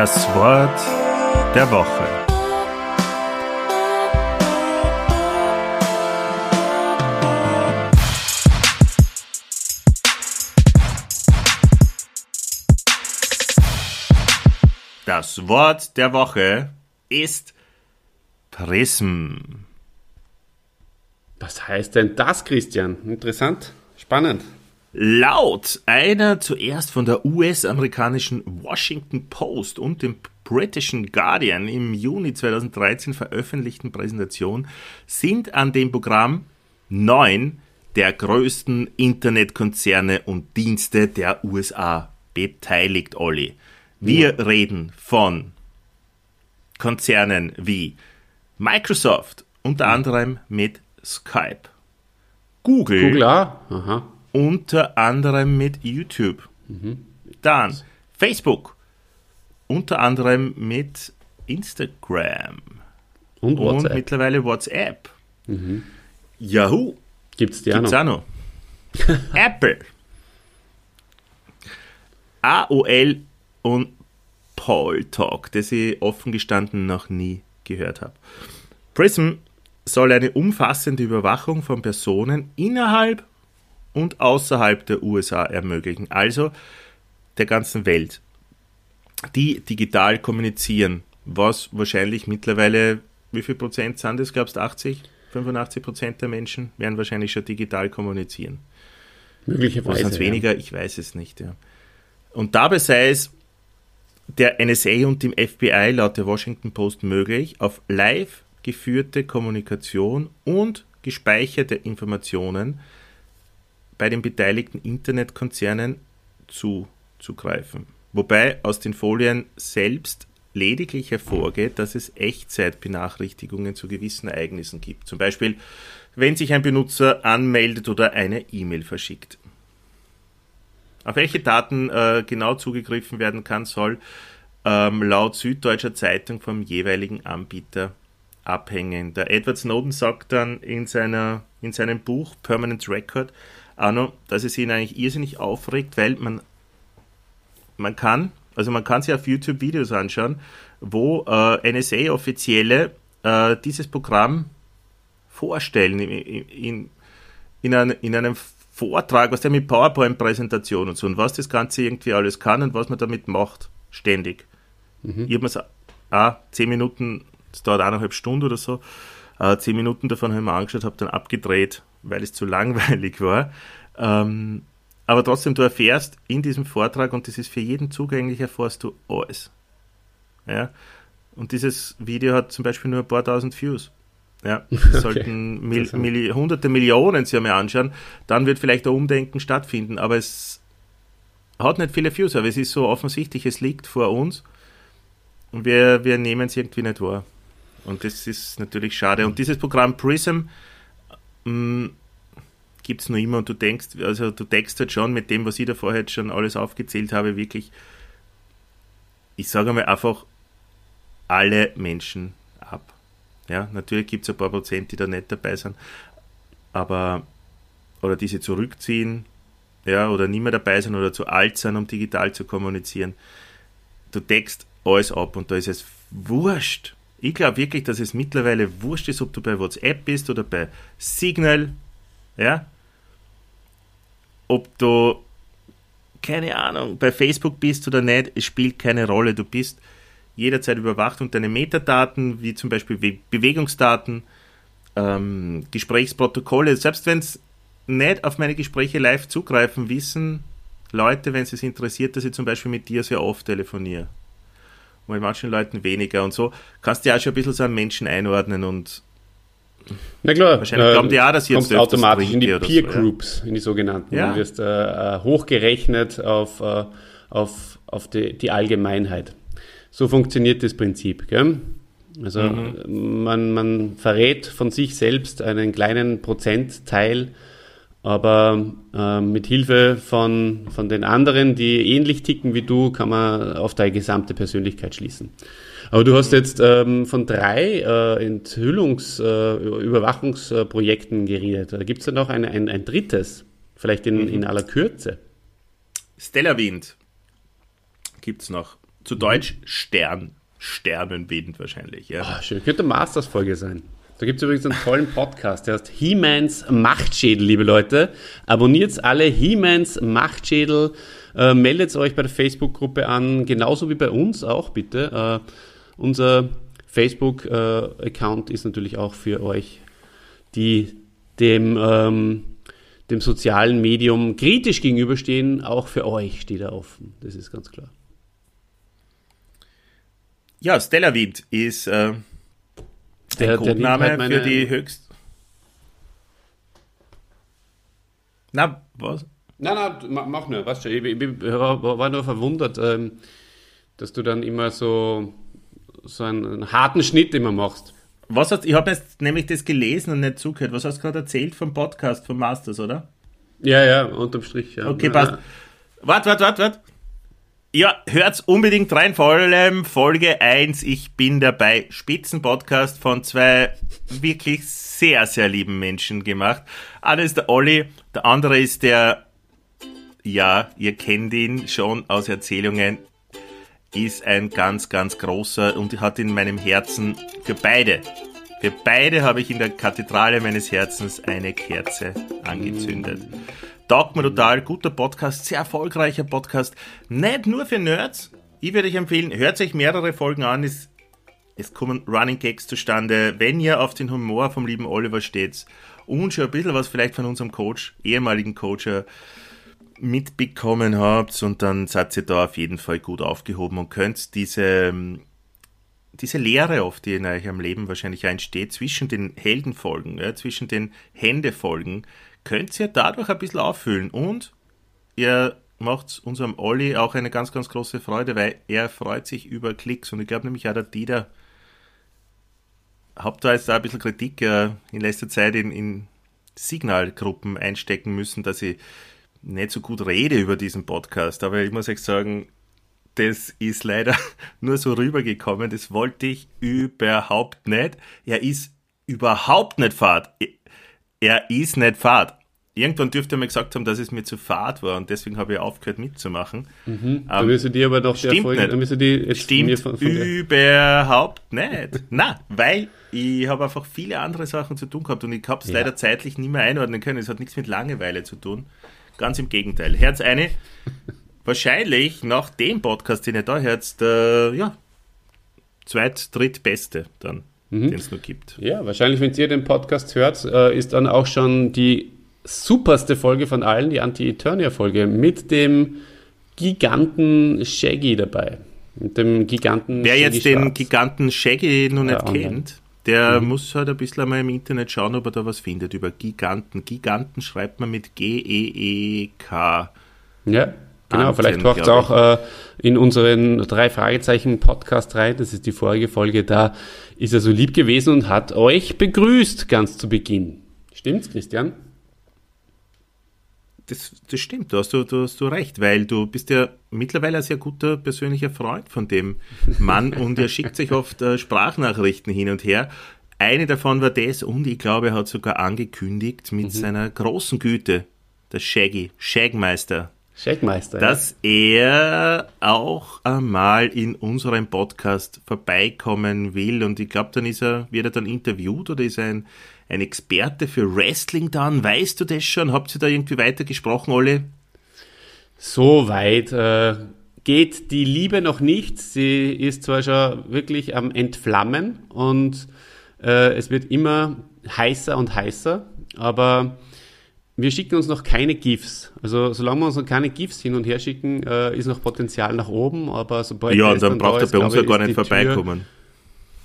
Das Wort der Woche. Das Wort der Woche ist Prism. Was heißt denn das, Christian? Interessant, spannend. Laut einer zuerst von der US-amerikanischen Washington Post und dem britischen Guardian im Juni 2013 veröffentlichten Präsentation sind an dem Programm neun der größten Internetkonzerne und Dienste der USA beteiligt, Olli. Wir reden von Konzernen wie Microsoft, unter anderem mit Skype, Google, Google? Aha. Unter anderem mit YouTube. Dann Facebook, unter anderem mit Instagram Und und WhatsApp. mittlerweile WhatsApp. Yahoo Gibt's die auch gibt's noch? auch noch. Apple, AOL und Paul Talk, das ich offen gestanden noch nie gehört habe. Prism soll eine umfassende Überwachung von Personen innerhalb und außerhalb der USA ermöglichen, also der ganzen Welt, die digital kommunizieren, was wahrscheinlich mittlerweile, wie viel Prozent sind das, glaubst du, 80, 85 Prozent der Menschen werden wahrscheinlich schon digital kommunizieren. Möglicherweise. sind ja. weniger? Ich weiß es nicht. Ja. Und dabei sei es der NSA und dem FBI laut der Washington Post möglich, auf live geführte Kommunikation und gespeicherte Informationen bei den beteiligten Internetkonzernen zuzugreifen. Wobei aus den Folien selbst lediglich hervorgeht, dass es Echtzeitbenachrichtigungen zu gewissen Ereignissen gibt. Zum Beispiel, wenn sich ein Benutzer anmeldet oder eine E-Mail verschickt. Auf welche Daten äh, genau zugegriffen werden kann, soll ähm, laut Süddeutscher Zeitung vom jeweiligen Anbieter abhängen. Der Edward Snowden sagt dann in, seiner, in seinem Buch Permanent Record auch noch, dass es ihn eigentlich irrsinnig aufregt, weil man, man kann, also man kann sich auf YouTube Videos anschauen, wo äh, NSA-Offizielle äh, dieses Programm vorstellen in, in, in, ein, in einem Vortrag, was der mit PowerPoint-Präsentation und so und was das Ganze irgendwie alles kann und was man damit macht, ständig. Ich habe mir ah, zehn Minuten, das dauert eineinhalb Stunden oder so, äh, zehn Minuten davon habe ich mir angeschaut, habe dann abgedreht, weil es zu langweilig war. Ähm, aber trotzdem, du erfährst in diesem Vortrag, und das ist für jeden zugänglich, erfährst du alles. Ja? Und dieses Video hat zum Beispiel nur ein paar tausend Views. Ja, das sollten Mil Interessant. Milli hunderte Millionen sich einmal anschauen, dann wird vielleicht ein Umdenken stattfinden, aber es hat nicht viele Views, aber es ist so offensichtlich, es liegt vor uns und wir, wir nehmen es irgendwie nicht wahr. Und das ist natürlich schade. Und dieses Programm Prism gibt es noch immer und du denkst, also du denkst halt schon mit dem, was ich da vorher jetzt schon alles aufgezählt habe, wirklich, ich sage mal einfach, alle Menschen ab. Ja, natürlich gibt es ein paar Prozent, die da nicht dabei sind, aber oder diese zurückziehen, ja, oder nicht mehr dabei sind oder zu alt sind, um digital zu kommunizieren. Du deckst alles ab und da ist es wurscht. Ich glaube wirklich, dass es mittlerweile wurscht ist, ob du bei WhatsApp bist oder bei Signal, ja, ob du, keine Ahnung, bei Facebook bist oder nicht, es spielt keine Rolle. Du bist jederzeit überwacht und deine Metadaten, wie zum Beispiel Bewegungsdaten, ähm, Gesprächsprotokolle, selbst wenn es nicht auf meine Gespräche live zugreifen, wissen Leute, wenn es es interessiert, dass ich zum Beispiel mit dir sehr oft telefoniere. Bei manchen Leuten weniger und so kannst du ja auch schon ein bisschen so einen Menschen einordnen und na klar, wahrscheinlich glauben die auch, dass jetzt automatisch in die Peer Groups, so, ja? in die sogenannten. Ja. Du wirst äh, äh, hochgerechnet auf, äh, auf, auf die, die Allgemeinheit. So funktioniert das Prinzip. Gell? Also mhm. man, man verrät von sich selbst einen kleinen Prozentteil aber äh, mit Hilfe von, von den anderen, die ähnlich ticken wie du, kann man auf deine gesamte Persönlichkeit schließen. Aber du hast jetzt ähm, von drei äh, Enthüllungs-, äh, Überwachungsprojekten geredet. Gibt es da noch ein, ein, ein, drittes? Vielleicht in, mhm. in aller Kürze? Stellar Wind gibt es noch. Zu Deutsch Stern. Sternenwind wahrscheinlich. Ja. Oh, schön. Könnte Masters-Folge sein. Da gibt es übrigens einen tollen Podcast, der heißt He-Mans Machtschädel, liebe Leute. Abonniert alle He-Mans Machtschädel, äh, meldet euch bei der Facebook-Gruppe an, genauso wie bei uns auch bitte. Äh, unser Facebook-Account äh, ist natürlich auch für euch, die dem, ähm, dem sozialen Medium kritisch gegenüberstehen, auch für euch steht er offen. Das ist ganz klar. Ja, Stellarwind ist äh, der, der Codename halt meine... für die höchst. Na, was? Nein, nein, mach nur, weißt du, ich, ich, ich war nur verwundert, ähm, dass du dann immer so, so einen, einen harten Schnitt immer machst. Was hast, ich habe jetzt nämlich das gelesen und nicht zugehört. Was hast du gerade erzählt vom Podcast vom Masters, oder? Ja, ja, unterm Strich, ja. Okay, passt. Warte, warte, warte, warte. Ja, hört's unbedingt rein, vor allem Folge 1. Ich bin dabei. Spitzenpodcast von zwei wirklich sehr, sehr lieben Menschen gemacht. Einer ist der Olli, der andere ist der, ja, ihr kennt ihn schon aus Erzählungen, ist ein ganz, ganz großer und hat in meinem Herzen für beide, für beide habe ich in der Kathedrale meines Herzens eine Kerze angezündet. Taugt mir total, guter Podcast, sehr erfolgreicher Podcast. Nicht nur für Nerds. Ich würde euch empfehlen, hört euch mehrere Folgen an. Es, es kommen Running Gags zustande. Wenn ihr auf den Humor vom lieben Oliver steht und schon ein bisschen was vielleicht von unserem Coach, ehemaligen Coach, mitbekommen habt und dann seid ihr da auf jeden Fall gut aufgehoben und könnt diese, diese Lehre oft, die in eurem Leben wahrscheinlich entsteht, zwischen den Heldenfolgen, ja, zwischen den Händefolgen, könnt ihr dadurch ein bisschen auffüllen. Und ihr macht unserem Olli auch eine ganz, ganz große Freude, weil er freut sich über Klicks. Und ich glaube nämlich auch der Dieter habt da jetzt da ein bisschen Kritik äh, in letzter Zeit in, in Signalgruppen einstecken müssen, dass ich nicht so gut rede über diesen Podcast, aber ich muss euch sagen, das ist leider nur so rübergekommen, das wollte ich überhaupt nicht. Er ist überhaupt nicht fad. Er ist nicht fad irgendwann dürfte er mir gesagt haben, dass es mir zu fad war und deswegen habe ich aufgehört mitzumachen. Mhm. Ähm, da müsste du dir aber doch stimmt Erfolge, nicht. Dann jetzt stimmt von, von überhaupt nicht. Na, weil ich habe einfach viele andere Sachen zu tun gehabt und ich habe es ja. leider zeitlich nicht mehr einordnen können. Es hat nichts mit Langeweile zu tun. Ganz im Gegenteil. Herz eine, wahrscheinlich nach dem Podcast, den ihr da hört, der ja, zweit, drittbeste dann, mhm. den es noch gibt. Ja, wahrscheinlich, wenn ihr den Podcast hört, äh, ist dann auch schon die superste Folge von allen, die Anti-Eternia-Folge, mit dem Giganten Shaggy dabei. Mit dem Giganten Wer Shaggy jetzt Schwarz. den Giganten Shaggy noch nicht ja, kennt, der mhm. muss halt ein bisschen einmal im Internet schauen, ob er da was findet über Giganten. Giganten schreibt man mit G-E-E-K. Ja. Genau, vielleicht taucht es auch äh, in unseren drei Fragezeichen Podcast rein. Das ist die vorige Folge. Da ist er so lieb gewesen und hat euch begrüßt ganz zu Beginn. Stimmt's, Christian? Das, das stimmt, da hast, du, da hast du recht, weil du bist ja mittlerweile ein sehr guter persönlicher Freund von dem Mann und er schickt sich oft äh, Sprachnachrichten hin und her. Eine davon war das und ich glaube, er hat sogar angekündigt mit seiner großen Güte, der Shaggy, Shagmeister, Shagmeister. dass er auch einmal in unserem Podcast vorbeikommen will. Und ich glaube, dann ist er, wird er dann interviewt oder ist er ein, ein Experte für Wrestling dann? Weißt du das schon? Habt ihr da irgendwie weiter gesprochen, Olli? So weit äh, geht die Liebe noch nicht. Sie ist zwar schon wirklich am Entflammen und äh, es wird immer heißer und heißer, aber wir schicken uns noch keine GIFs. Also solange wir uns noch keine GIFs hin und her schicken, äh, ist noch Potenzial nach oben, aber sobald Ja, und dann da braucht er ist, bei uns ja gar nicht die Tür vorbeikommen.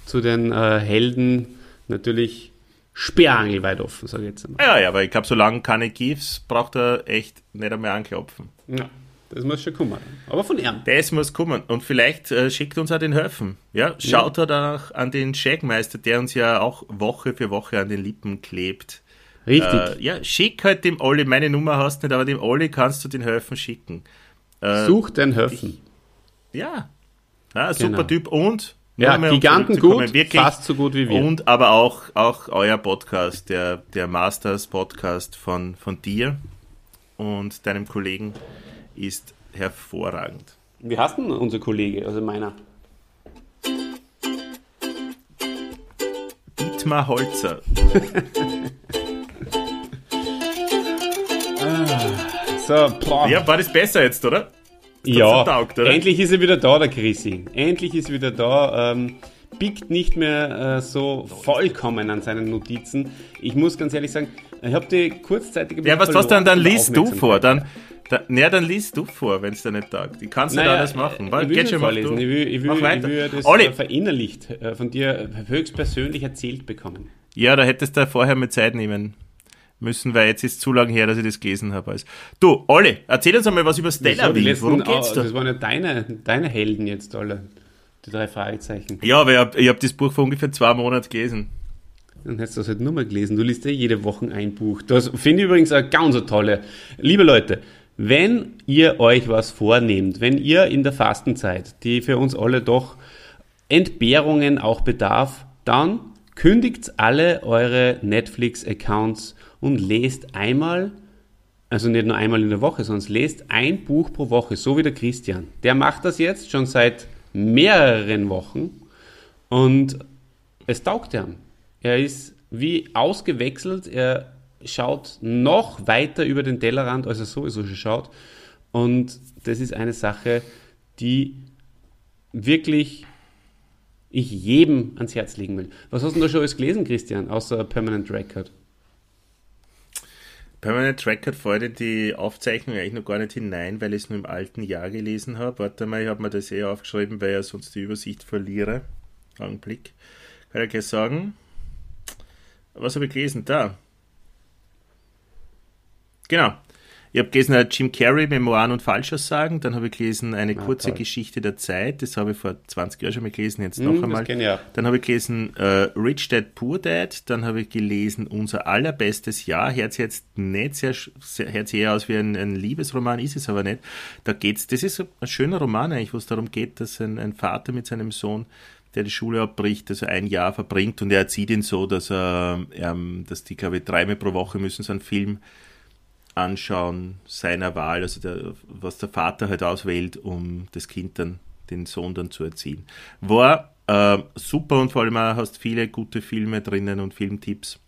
Zu den äh, Helden natürlich sperrangelweit offen, sage ich jetzt einmal. Ja, ja, aber ich glaube, solange keine GIFs, braucht er echt nicht einmal anklopfen. Ja, das muss schon kommen. Aber von ihm. Das muss kommen. Und vielleicht äh, schickt uns auch den Höfen. Ja, schaut er danach an den Shagmeister, der uns ja auch Woche für Woche an den Lippen klebt. Richtig. Äh, ja, schick halt dem Olli, meine Nummer hast nicht, aber dem Olli kannst du den Höfen schicken. Äh, Such den Höfen. Ja, ja super Genau. Typ und Ja, Giganten gut, wirklich, fast so gut wie wir. Und aber auch, auch euer Podcast, der, der Masters Podcast von, von dir und deinem Kollegen ist hervorragend. Wie heißt denn unser Kollege, also meiner? Dietmar Holzer. So, boah. Ja, war das besser jetzt, oder? Ja, vertaugt, oder? endlich ist er wieder da, der Chrissy. Endlich ist er wieder da. Ähm, biegt nicht mehr äh, so vollkommen an seinen Notizen. Ich muss ganz ehrlich sagen, ich habe die kurzzeitig Ja, was, bisschen was dann, dann liest du vor. Dann, da, ja, dann liest du vor, wenn es dir nicht taugt. Ich kann es nicht Naja, alles machen. Ich Weil, will geht nicht schon, vorlesen. du. Ich will, ich will, ich will das Olli. verinnerlicht äh, von dir höchstpersönlich erzählt bekommen. Ja, da hättest du vorher mit Zeit nehmen müssen, weil jetzt ist zu lange her, dass ich das gelesen habe. Also. Du, Olli, erzähl uns einmal was über Stella Wien. Worum geht's da? Das waren ja deine, deine Helden jetzt alle. Die drei Fragezeichen. Ja, aber ich habe hab das Buch vor ungefähr zwei Monaten gelesen. Dann hättest du das halt nur mal gelesen. Du liest ja jede Woche ein Buch. Das finde ich übrigens eine ganz tolle. Liebe Leute, wenn ihr euch was vornehmt, wenn ihr in der Fastenzeit, die für uns alle doch Entbehrungen auch bedarf, dann kündigt alle eure Netflix-Accounts und lest einmal, also nicht nur einmal in der Woche, sondern lest ein Buch pro Woche, so wie der Christian. Der macht das jetzt schon seit mehreren Wochen und es taugt ihm. Er ist wie ausgewechselt, er schaut noch weiter über den Tellerrand, als er sowieso schon schaut. Und das ist eine Sache, die wirklich ich jedem ans Herz legen will. Was hast du da schon alles gelesen, Christian, außer Permanent Record? Permanent Record in die Aufzeichnung eigentlich noch gar nicht hinein, weil ich es nur im alten Jahr gelesen habe. Warte mal, ich habe mir das eh aufgeschrieben, weil ich sonst die Übersicht verliere. Augenblick. Kann ich gleich sagen. Was habe ich gelesen? Da. Genau. Ich habe gelesen Jim Carrey, Memoiren und Falschaussagen. Dann habe ich gelesen eine kurze toll. Geschichte der Zeit. Das habe ich vor 20 Jahren schon mal gelesen, jetzt Hm, noch das einmal. auch. Dann habe ich gelesen äh, Rich Dad Poor Dad. Dann habe ich gelesen Unser allerbestes Jahr. Hört sich jetzt nicht sehr, hört sich eher aus wie ein, ein Liebesroman, ist es aber nicht. Da geht's, das ist ein schöner Roman eigentlich, wo es darum geht, dass ein, ein Vater mit seinem Sohn der die Schule abbricht, also ein Jahr verbringt und er erzieht ihn so, dass er, ähm, dass die, glaube ich, dreimal pro Woche müssen so einen Film anschauen seiner Wahl, also der, was der Vater halt auswählt, um das Kind dann, den Sohn dann zu erziehen. War äh, super und vor allem auch hast viele gute Filme drinnen und Filmtipps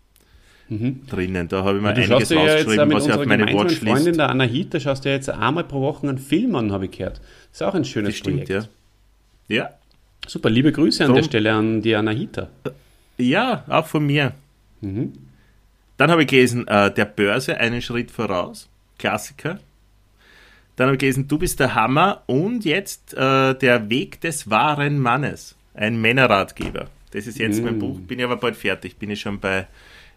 drinnen. Da habe ich mir Du einiges ja rausgeschrieben, was ich auf meine Watchlist. Freundin, der Anahita, schaust du ja jetzt einmal pro Woche einen Film an, habe ich gehört. ist auch ein schönes Das stimmt, Projekt. ja. Ja, Super, liebe Grüße an Drum- der Stelle an die Anahita. Ja, auch von mir. Dann habe ich gelesen, äh, der Börse einen Schritt voraus. Klassiker. Dann habe ich gelesen, du bist der Hammer und jetzt äh, der Weg des wahren Mannes. Ein Männerratgeber. Das ist jetzt mein Buch. Bin ich aber bald fertig. Bin ich schon bei,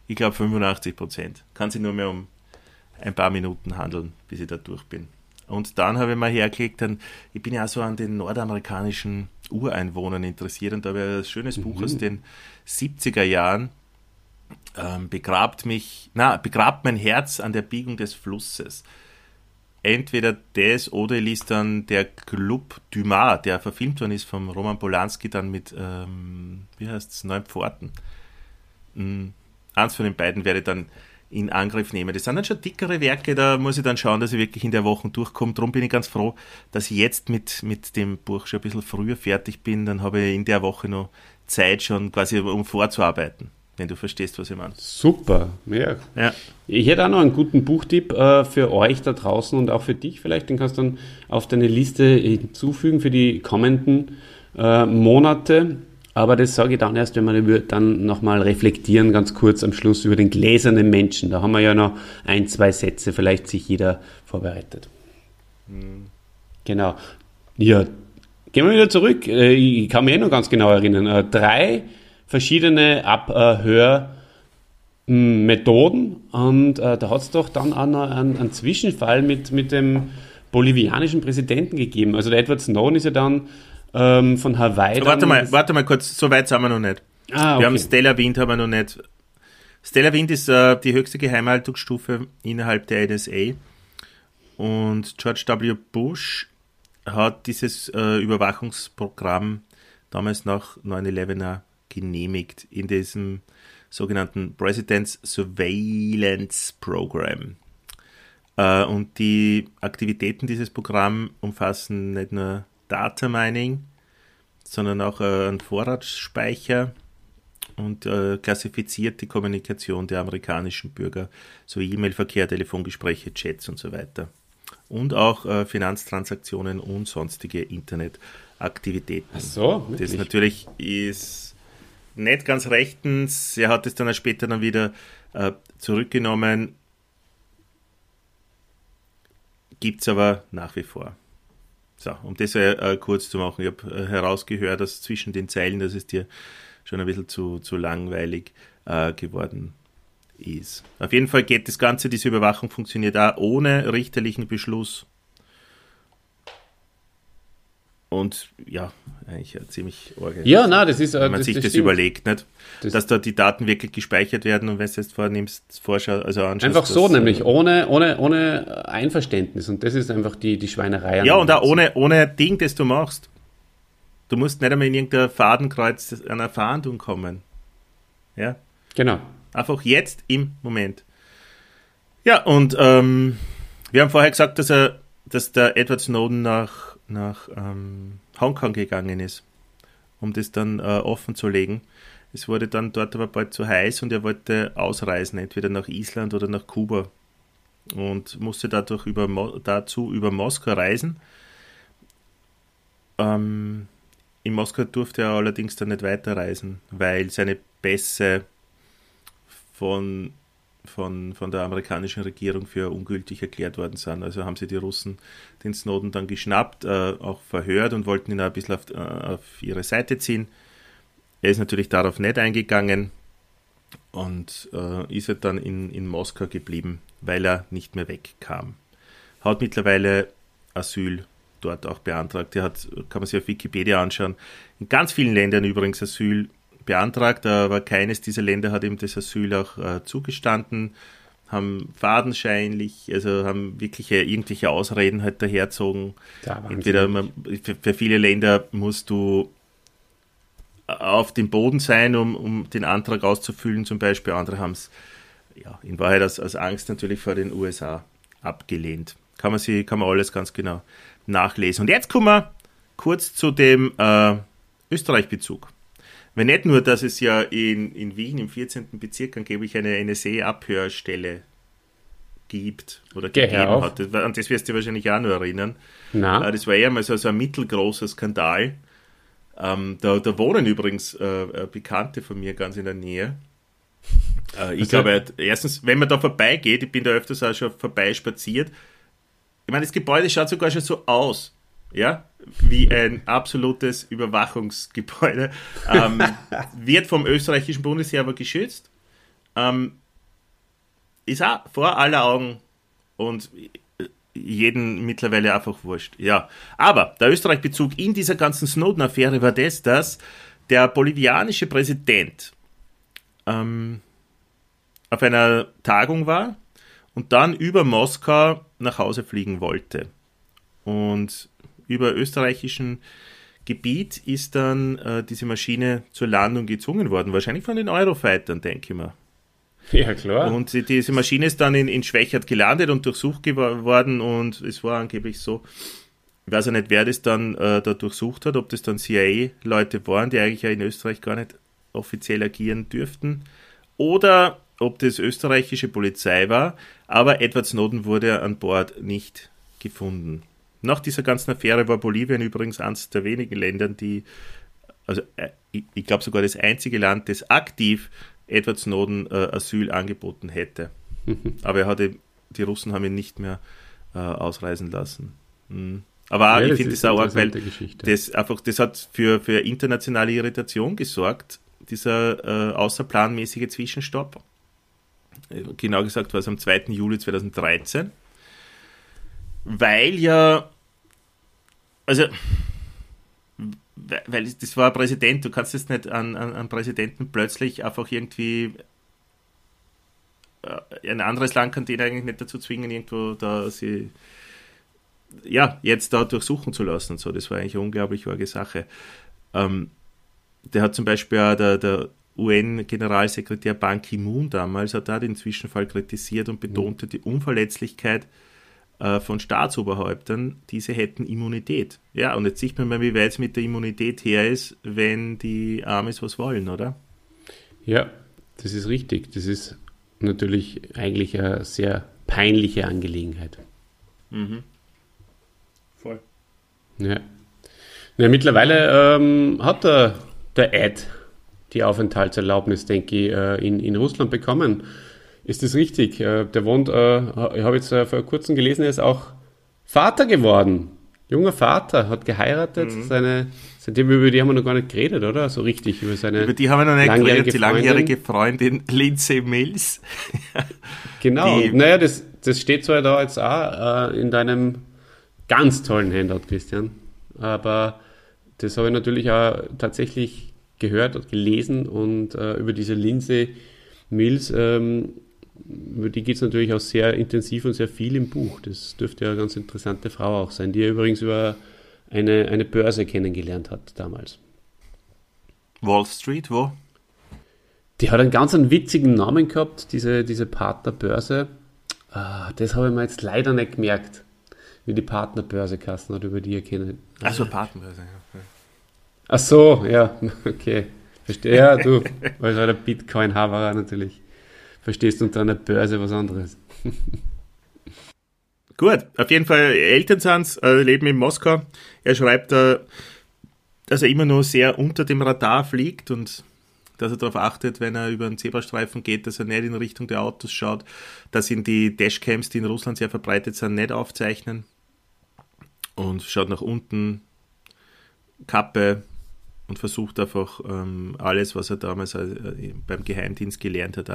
ich glaube, 85 Prozent. Kann sich nur mehr um ein paar Minuten handeln, bis ich da durch bin. Und dann habe ich mal hergelegt, dann, ich bin ja auch so an den nordamerikanischen Ureinwohnern interessiert und da habe ich ein schönes mhm. Buch aus den 70er Jahren, ähm, begrabt mich, na, begrabt mein Herz an der Biegung des Flusses. Entweder das oder ich liest dann der Club Dumas, der verfilmt worden ist vom Roman Polanski dann mit, ähm, wie heißt es, Neun Pforten. Mhm. Eins von den beiden werde ich dann in Angriff nehmen. Das sind dann schon dickere Werke, da muss ich dann schauen, dass ich wirklich in der Woche durchkomme. Darum bin ich ganz froh, dass ich jetzt mit, mit dem Buch schon ein bisschen früher fertig bin. Dann habe ich in der Woche noch Zeit schon quasi, um vorzuarbeiten, wenn du verstehst, was ich meine. Super, ja. ja. Ich hätte auch noch einen guten Buchtipp äh, für euch da draußen und auch für dich vielleicht. Den kannst du dann auf deine Liste hinzufügen für die kommenden äh, Monate. Aber das sage ich dann erst, wenn wir dann nochmal reflektieren, ganz kurz am Schluss über den gläsernen Menschen. Da haben wir ja noch ein, zwei Sätze, vielleicht sich jeder vorbereitet. Mhm. Genau. Ja, gehen wir wieder zurück. Äh, ich kann mich eh noch ganz genau erinnern. Äh, drei verschiedene Abhörmethoden und äh, da hat es doch dann auch noch einen, einen Zwischenfall mit, mit dem bolivianischen Präsidenten gegeben. Also der Edward Snowden ist ja dann ähm, von Hawaii. warte mal, warte mal kurz, so weit sind wir noch nicht. Ah, okay. Wir haben Stella Wind haben wir noch nicht. Stella Wind ist äh, die höchste Geheimhaltungsstufe innerhalb der NSA. Und George W. Bush hat dieses äh, Überwachungsprogramm damals nach 9-11er genehmigt in diesem sogenannten President's Surveillance Program. Äh, und die Aktivitäten dieses Programms umfassen nicht nur Data Mining, sondern auch äh, einen Vorratsspeicher und äh, klassifiziert die Kommunikation der amerikanischen Bürger, so E-Mail-Verkehr, Telefongespräche, Chats und so weiter. Und auch äh, Finanztransaktionen und sonstige Internetaktivitäten. Ach so, wirklich? das natürlich ist nicht ganz rechtens. Er hat es dann später dann wieder äh, zurückgenommen. Gibt es aber nach wie vor. So, um das äh, kurz zu machen, ich habe äh, herausgehört, dass zwischen den Zeilen, dass es dir schon ein bisschen zu, zu langweilig äh, geworden ist. Auf jeden Fall geht das Ganze, diese Überwachung funktioniert auch ohne richterlichen Beschluss und ja, eigentlich ziemlich orgel. Ja, na, das ist. Wenn man das, sich das, das überlegt, nicht? Das dass da die Daten wirklich gespeichert werden und wenn du jetzt vornimmst, Vorschau, also anschaust. Einfach so, das, nämlich, ohne, ohne, ohne Einverständnis. Und das ist einfach die, die Schweinerei. Ja, und auch ohne, ohne Ding, das du machst. Du musst nicht einmal in irgendein Fadenkreuz einer Fahndung kommen. Ja? Genau. Einfach jetzt im Moment. Ja, und ähm, wir haben vorher gesagt, dass er, dass der Edward Snowden nach nach ähm, Hongkong gegangen ist, um das dann äh, offen zu legen. Es wurde dann dort aber bald zu heiß und er wollte ausreisen, entweder nach Island oder nach Kuba und musste dadurch über, dazu über Moskau reisen. Ähm, in Moskau durfte er allerdings dann nicht weiterreisen, weil seine Pässe von von, von der amerikanischen Regierung für ungültig erklärt worden sind. Also haben sie die Russen den Snowden dann geschnappt, äh, auch verhört und wollten ihn ein bisschen auf, äh, auf ihre Seite ziehen. Er ist natürlich darauf nicht eingegangen und äh, ist dann in, in Moskau geblieben, weil er nicht mehr wegkam. Hat mittlerweile Asyl dort auch beantragt. Er hat, kann man sich auf Wikipedia anschauen, in ganz vielen Ländern übrigens Asyl beantragt, aber keines dieser Länder hat ihm das Asyl auch äh, zugestanden, haben fadenscheinlich, also haben wirkliche irgendwelche Ausreden halt daherzogen. Entweder man, für, für, viele Länder musst du auf dem Boden sein, um, um den Antrag auszufüllen, zum Beispiel. Andere haben es ja, in Wahrheit aus, aus Angst natürlich vor den USA abgelehnt. Kann man, sie, kann man alles ganz genau nachlesen. Und jetzt kommen wir kurz zu dem äh, Österreich-Bezug. Wenn nicht nur, dass es ja in, in Wien im 14. Bezirk angeblich eine NSA-Abhörstelle gibt oder Geh gegeben auf. hat. An das wirst du wahrscheinlich auch noch erinnern. Na? Äh, das war eher mal so, so ein mittelgroßer Skandal. Ähm, da, da wohnen übrigens äh, äh Bekannte von mir ganz in der Nähe. Äh, ich also, glaube, erstens, wenn man da vorbeigeht, ich bin da öfters auch schon vorbeispaziert, ich meine, das Gebäude schaut sogar schon so aus ja, wie ein absolutes Überwachungsgebäude, ähm, wird vom österreichischen Bundesheer aber geschützt, ähm, ist auch vor aller Augen und jeden mittlerweile einfach wurscht. Ja, aber der Österreich-Bezug in dieser ganzen Snowden-Affäre war das, dass der bolivianische Präsident ähm, auf einer Tagung war und dann über Moskau nach Hause fliegen wollte. Und über österreichischen Gebiet ist dann äh, diese Maschine zur Landung gezwungen worden. Wahrscheinlich von den Eurofightern, denke ich mal. Ja, klar. Und diese Maschine ist dann in, in Schwächert gelandet und durchsucht worden und es war angeblich so, ich weiß ja nicht, wer das dann äh, da durchsucht hat, ob das dann CIA-Leute waren, die eigentlich ja in Österreich gar nicht offiziell agieren dürften, oder ob das österreichische Polizei war, aber Edward Snowden wurde an Bord nicht gefunden. Nach dieser ganzen Affäre war Bolivien übrigens eines der wenigen Länder, die, also äh, ich, ich glaube sogar das einzige Land, das aktiv Edward Snowden äh, Asyl angeboten hätte. Aber er hatte, die Russen haben ihn nicht mehr äh, ausreisen lassen. Mhm. Aber ja, ich finde das auch arg, weil das einfach, das hat für, für internationale Irritation gesorgt, dieser äh, außerplanmäßige Zwischenstopp. Äh, genau gesagt war es am 2. Juli 2013. Weil ja, also weil das war ein Präsident, du kannst jetzt nicht an, an, an Präsidenten plötzlich einfach irgendwie äh, ein anderes Land kann den eigentlich nicht dazu zwingen, irgendwo da sie ja, jetzt da durchsuchen zu lassen und so. Das war eigentlich eine unglaublich arge Sache. Ähm, der hat zum Beispiel auch der, der UN-Generalsekretär Ban Ki-moon damals hat da den Zwischenfall kritisiert und betonte die Unverletzlichkeit äh, von Staatsoberhäuptern, diese hätten Immunität. Ja, und jetzt sieht man mal, wie weit es mit der Immunität her ist, wenn die Amis was wollen, oder? Ja, das ist richtig. Das ist natürlich eigentlich eine sehr peinliche Angelegenheit. Mhm. Voll. Ja. ja mittlerweile ähm, hat der, der Ed die Aufenthaltserlaubnis, denke ich, äh, in, in Russland bekommen. Ist das richtig? Äh, der wohnt, äh, ich habe jetzt äh, vor kurzem gelesen, er ist auch Vater geworden. Junger Vater, hat geheiratet. Mhm. Seine, seitdem über die haben wir noch gar nicht geredet, oder? So richtig, über seine. Über die haben wir noch nicht geredet, die langjährige Freundin Lindsay Mills. genau. Die, naja, das, das steht zwar da jetzt auch äh, in deinem ganz tollen Handout, Christian. Aber das habe ich natürlich auch tatsächlich gehört und gelesen und äh, über diese Lindsay Mills ähm, über die geht es natürlich auch sehr intensiv und sehr viel im Buch. Das dürfte ja eine ganz interessante Frau auch sein, die er übrigens über eine, eine Börse kennengelernt hat damals. Wall Street, wo? Die hat einen ganz einen witzigen Namen gehabt, diese, diese Partnerbörse. Ah, das habe ich mir jetzt leider nicht gemerkt, wie die Partnerbörse kassen hat, über die ihr kennt. Also Partnerbörse, ja. Ach so, ja, okay. Verstehe, ja, du, weil der Bitcoin-Haberer natürlich verstehst unter einer Börse was anderes. Gut, auf jeden Fall Elternsans äh, leben in Moskau. Er schreibt, äh, dass er immer nur sehr unter dem Radar fliegt und dass er darauf achtet, wenn er über einen Zebrastreifen geht, dass er nicht in Richtung der Autos schaut, dass ihn die Dashcams, die in Russland sehr verbreitet sind, nicht aufzeichnen und schaut nach unten, Kappe und versucht einfach ähm, alles, was er damals äh, beim Geheimdienst gelernt hat,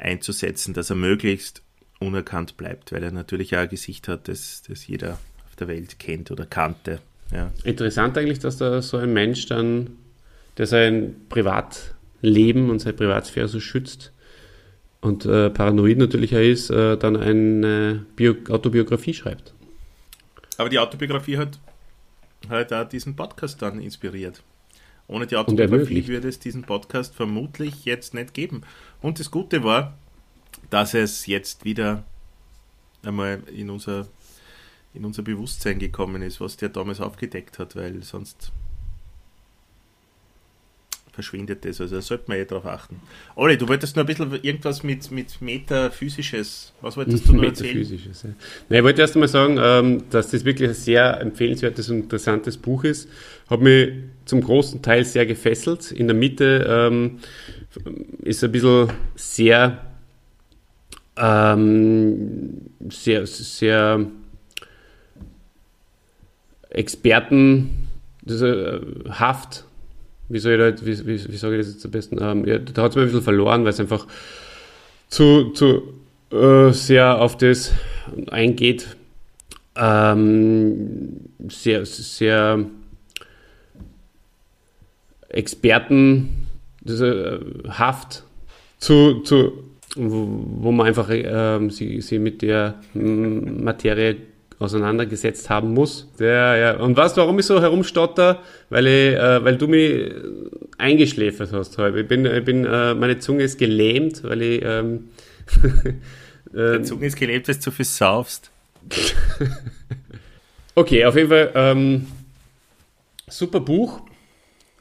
einzusetzen, dass er möglichst unerkannt bleibt, weil er natürlich auch ein Gesicht hat, das, das jeder auf der Welt kennt oder kannte. Ja. Interessant eigentlich, dass da so ein Mensch dann, der sein Privatleben und seine Privatsphäre so schützt und äh, paranoid natürlich er ist, äh, dann eine Bio Autobiografie schreibt. Aber die Autobiografie hat halt auch diesen Podcast dann inspiriert. Ohne die Autobiografie würde es diesen Podcast vermutlich jetzt nicht geben. Und das Gute war, dass es jetzt wieder einmal in unser, in unser Bewusstsein gekommen ist, was der damals aufgedeckt hat, weil sonst verschwindet das. Also da sollte man eh darauf achten. Olli, du wolltest nur ein bisschen irgendwas mit, mit Metaphysisches. Was wolltest du noch erzählen? Metaphysisches, ja. Na, ich wollte erst einmal sagen, ähm, dass das wirklich ein sehr empfehlenswertes und interessantes Buch ist. Hat mich zum großen Teil sehr gefesselt. In der Mitte ähm, ist ein bisschen sehr, ähm, sehr, sehr Experten, das, äh, wie soll ich da, wie, wie, wie sage ich das jetzt am besten? Ähm, ja, da hat es mir ein bisschen verloren, weil es einfach zu, zu äh, sehr auf das eingeht, ähm, sehr, sehr expertenhaft zu, zu wo man einfach ähm, sie, sie mit der mm, Materie auseinandergesetzt haben muss. Ja, ja. Und weißt du, warum ich so herumstotter? Weil, ich, äh, weil du mich eingeschläfert hast heute. Ich bin, ich bin, äh, meine Zunge ist gelähmt, weil ich. Ähm, Deine Zunge ist gelähmt, weil du zu viel saufst. okay, auf jeden Fall ähm, super Buch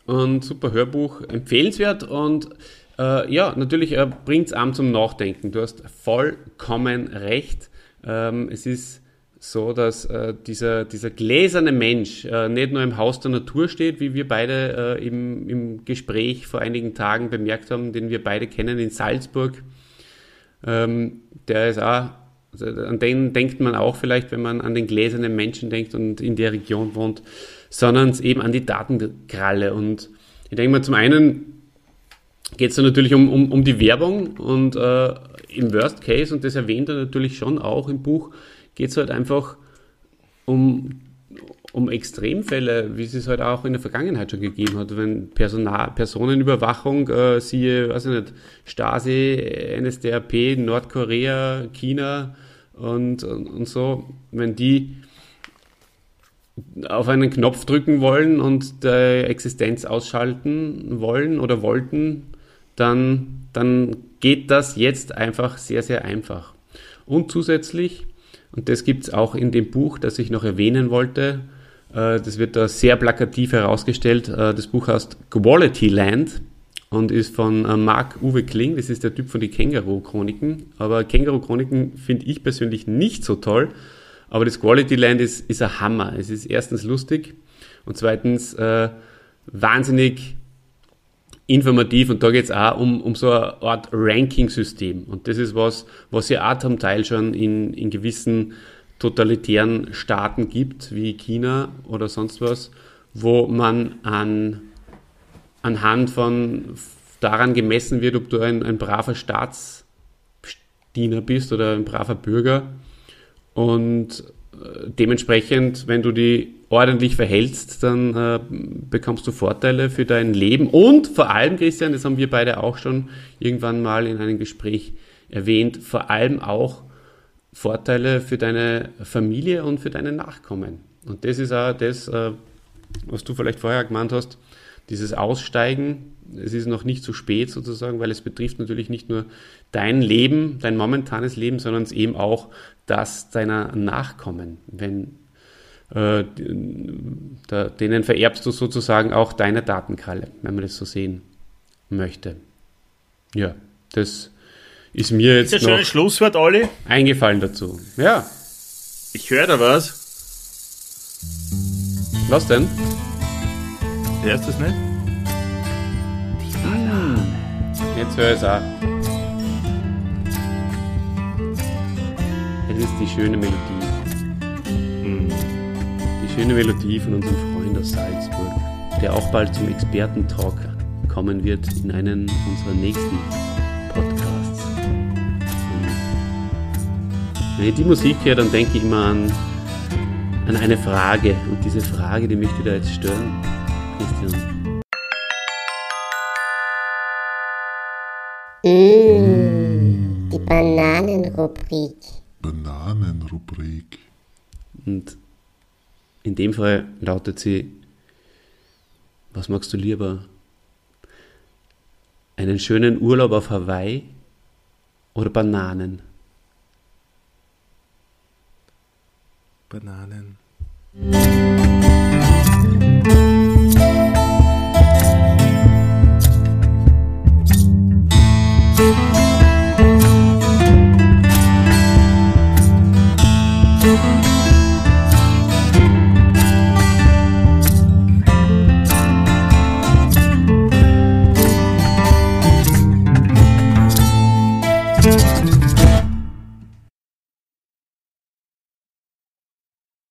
und super Hörbuch, empfehlenswert und äh, ja, natürlich äh, bringt es einem zum Nachdenken. Du hast vollkommen recht. Ähm, es ist so, dass äh, dieser, dieser gläserne Mensch äh, nicht nur im Haus der Natur steht, wie wir beide äh, im, im Gespräch vor einigen Tagen bemerkt haben, den wir beide kennen in Salzburg. Ähm, der ist auch, also an den denkt man auch vielleicht, wenn man an den gläsernen Menschen denkt und in der Region wohnt, sondern eben an die Datenkralle. Und ich denke mal, zum einen geht es dann natürlich um, um, um die Werbung und äh, im Worst Case, und das erwähnt er natürlich schon auch im Buch, geht es halt einfach um, um Extremfälle, wie es es halt auch in der Vergangenheit schon gegeben hat, wenn Personal, Personenüberwachung, äh, siehe, weiß ich nicht, Stasi, NSDAP, Nordkorea, China und, und, und so, wenn die auf einen Knopf drücken wollen und die Existenz ausschalten wollen oder wollten, dann, dann geht das jetzt einfach sehr, sehr einfach. Und zusätzlich und das gibt es auch in dem Buch, das ich noch erwähnen wollte. Äh, das wird da sehr plakativ herausgestellt. Äh, das Buch heißt Quality Land und ist von äh, Mark Uwe Kling. Das ist der Typ von den Känguru-Chroniken. Aber Känguru-Chroniken finde ich persönlich nicht so toll. Aber das Quality Land ist, ist ein Hammer. Es ist erstens lustig und zweitens äh, wahnsinnig informativ und da geht es auch um, um so eine Art Ranking-System. Und das ist was, was ja auch zum Teil schon in, in gewissen totalitären Staaten gibt, wie China oder sonst was, wo man an, anhand von daran gemessen wird, ob du ein, ein braver Staatsdiener bist oder ein braver Bürger. Und äh, dementsprechend, wenn du die ordentlich verhältst, dann äh, bekommst du Vorteile für dein Leben und vor allem, Christian, das haben wir beide auch schon irgendwann mal in einem Gespräch erwähnt, vor allem auch Vorteile für deine Familie und für deine Nachkommen. Und das ist auch das, äh, was du vielleicht vorher gemeint hast, dieses Aussteigen. Es ist noch nicht zu spät sozusagen, weil es betrifft natürlich nicht nur dein Leben, dein momentanes Leben, sondern es eben auch das deiner Nachkommen. Wenn äh, da, denen vererbst du sozusagen auch deine Datenkralle, wenn man das so sehen möchte. Ja, das ist mir jetzt ist ein schönes Schlusswort, Olli. eingefallen dazu. Ja. Ich höre da was. Was denn? Hörst du es nicht? Jetzt höre ich es auch. Es ist die schöne Melodie schöne Melodie von unserem Freund aus Salzburg, der auch bald zum Expertentalk kommen wird in einen unserer nächsten Podcasts. Und wenn ich die Musik höre, dann denke ich immer an, an eine Frage. Und diese Frage, die möchte da jetzt stören, Christian. Mmh, die Bananenrubrik. Bananenrubrik. Und in dem Fall lautet sie, was magst du lieber? Einen schönen Urlaub auf Hawaii oder Bananen? Bananen. Mm-hmm.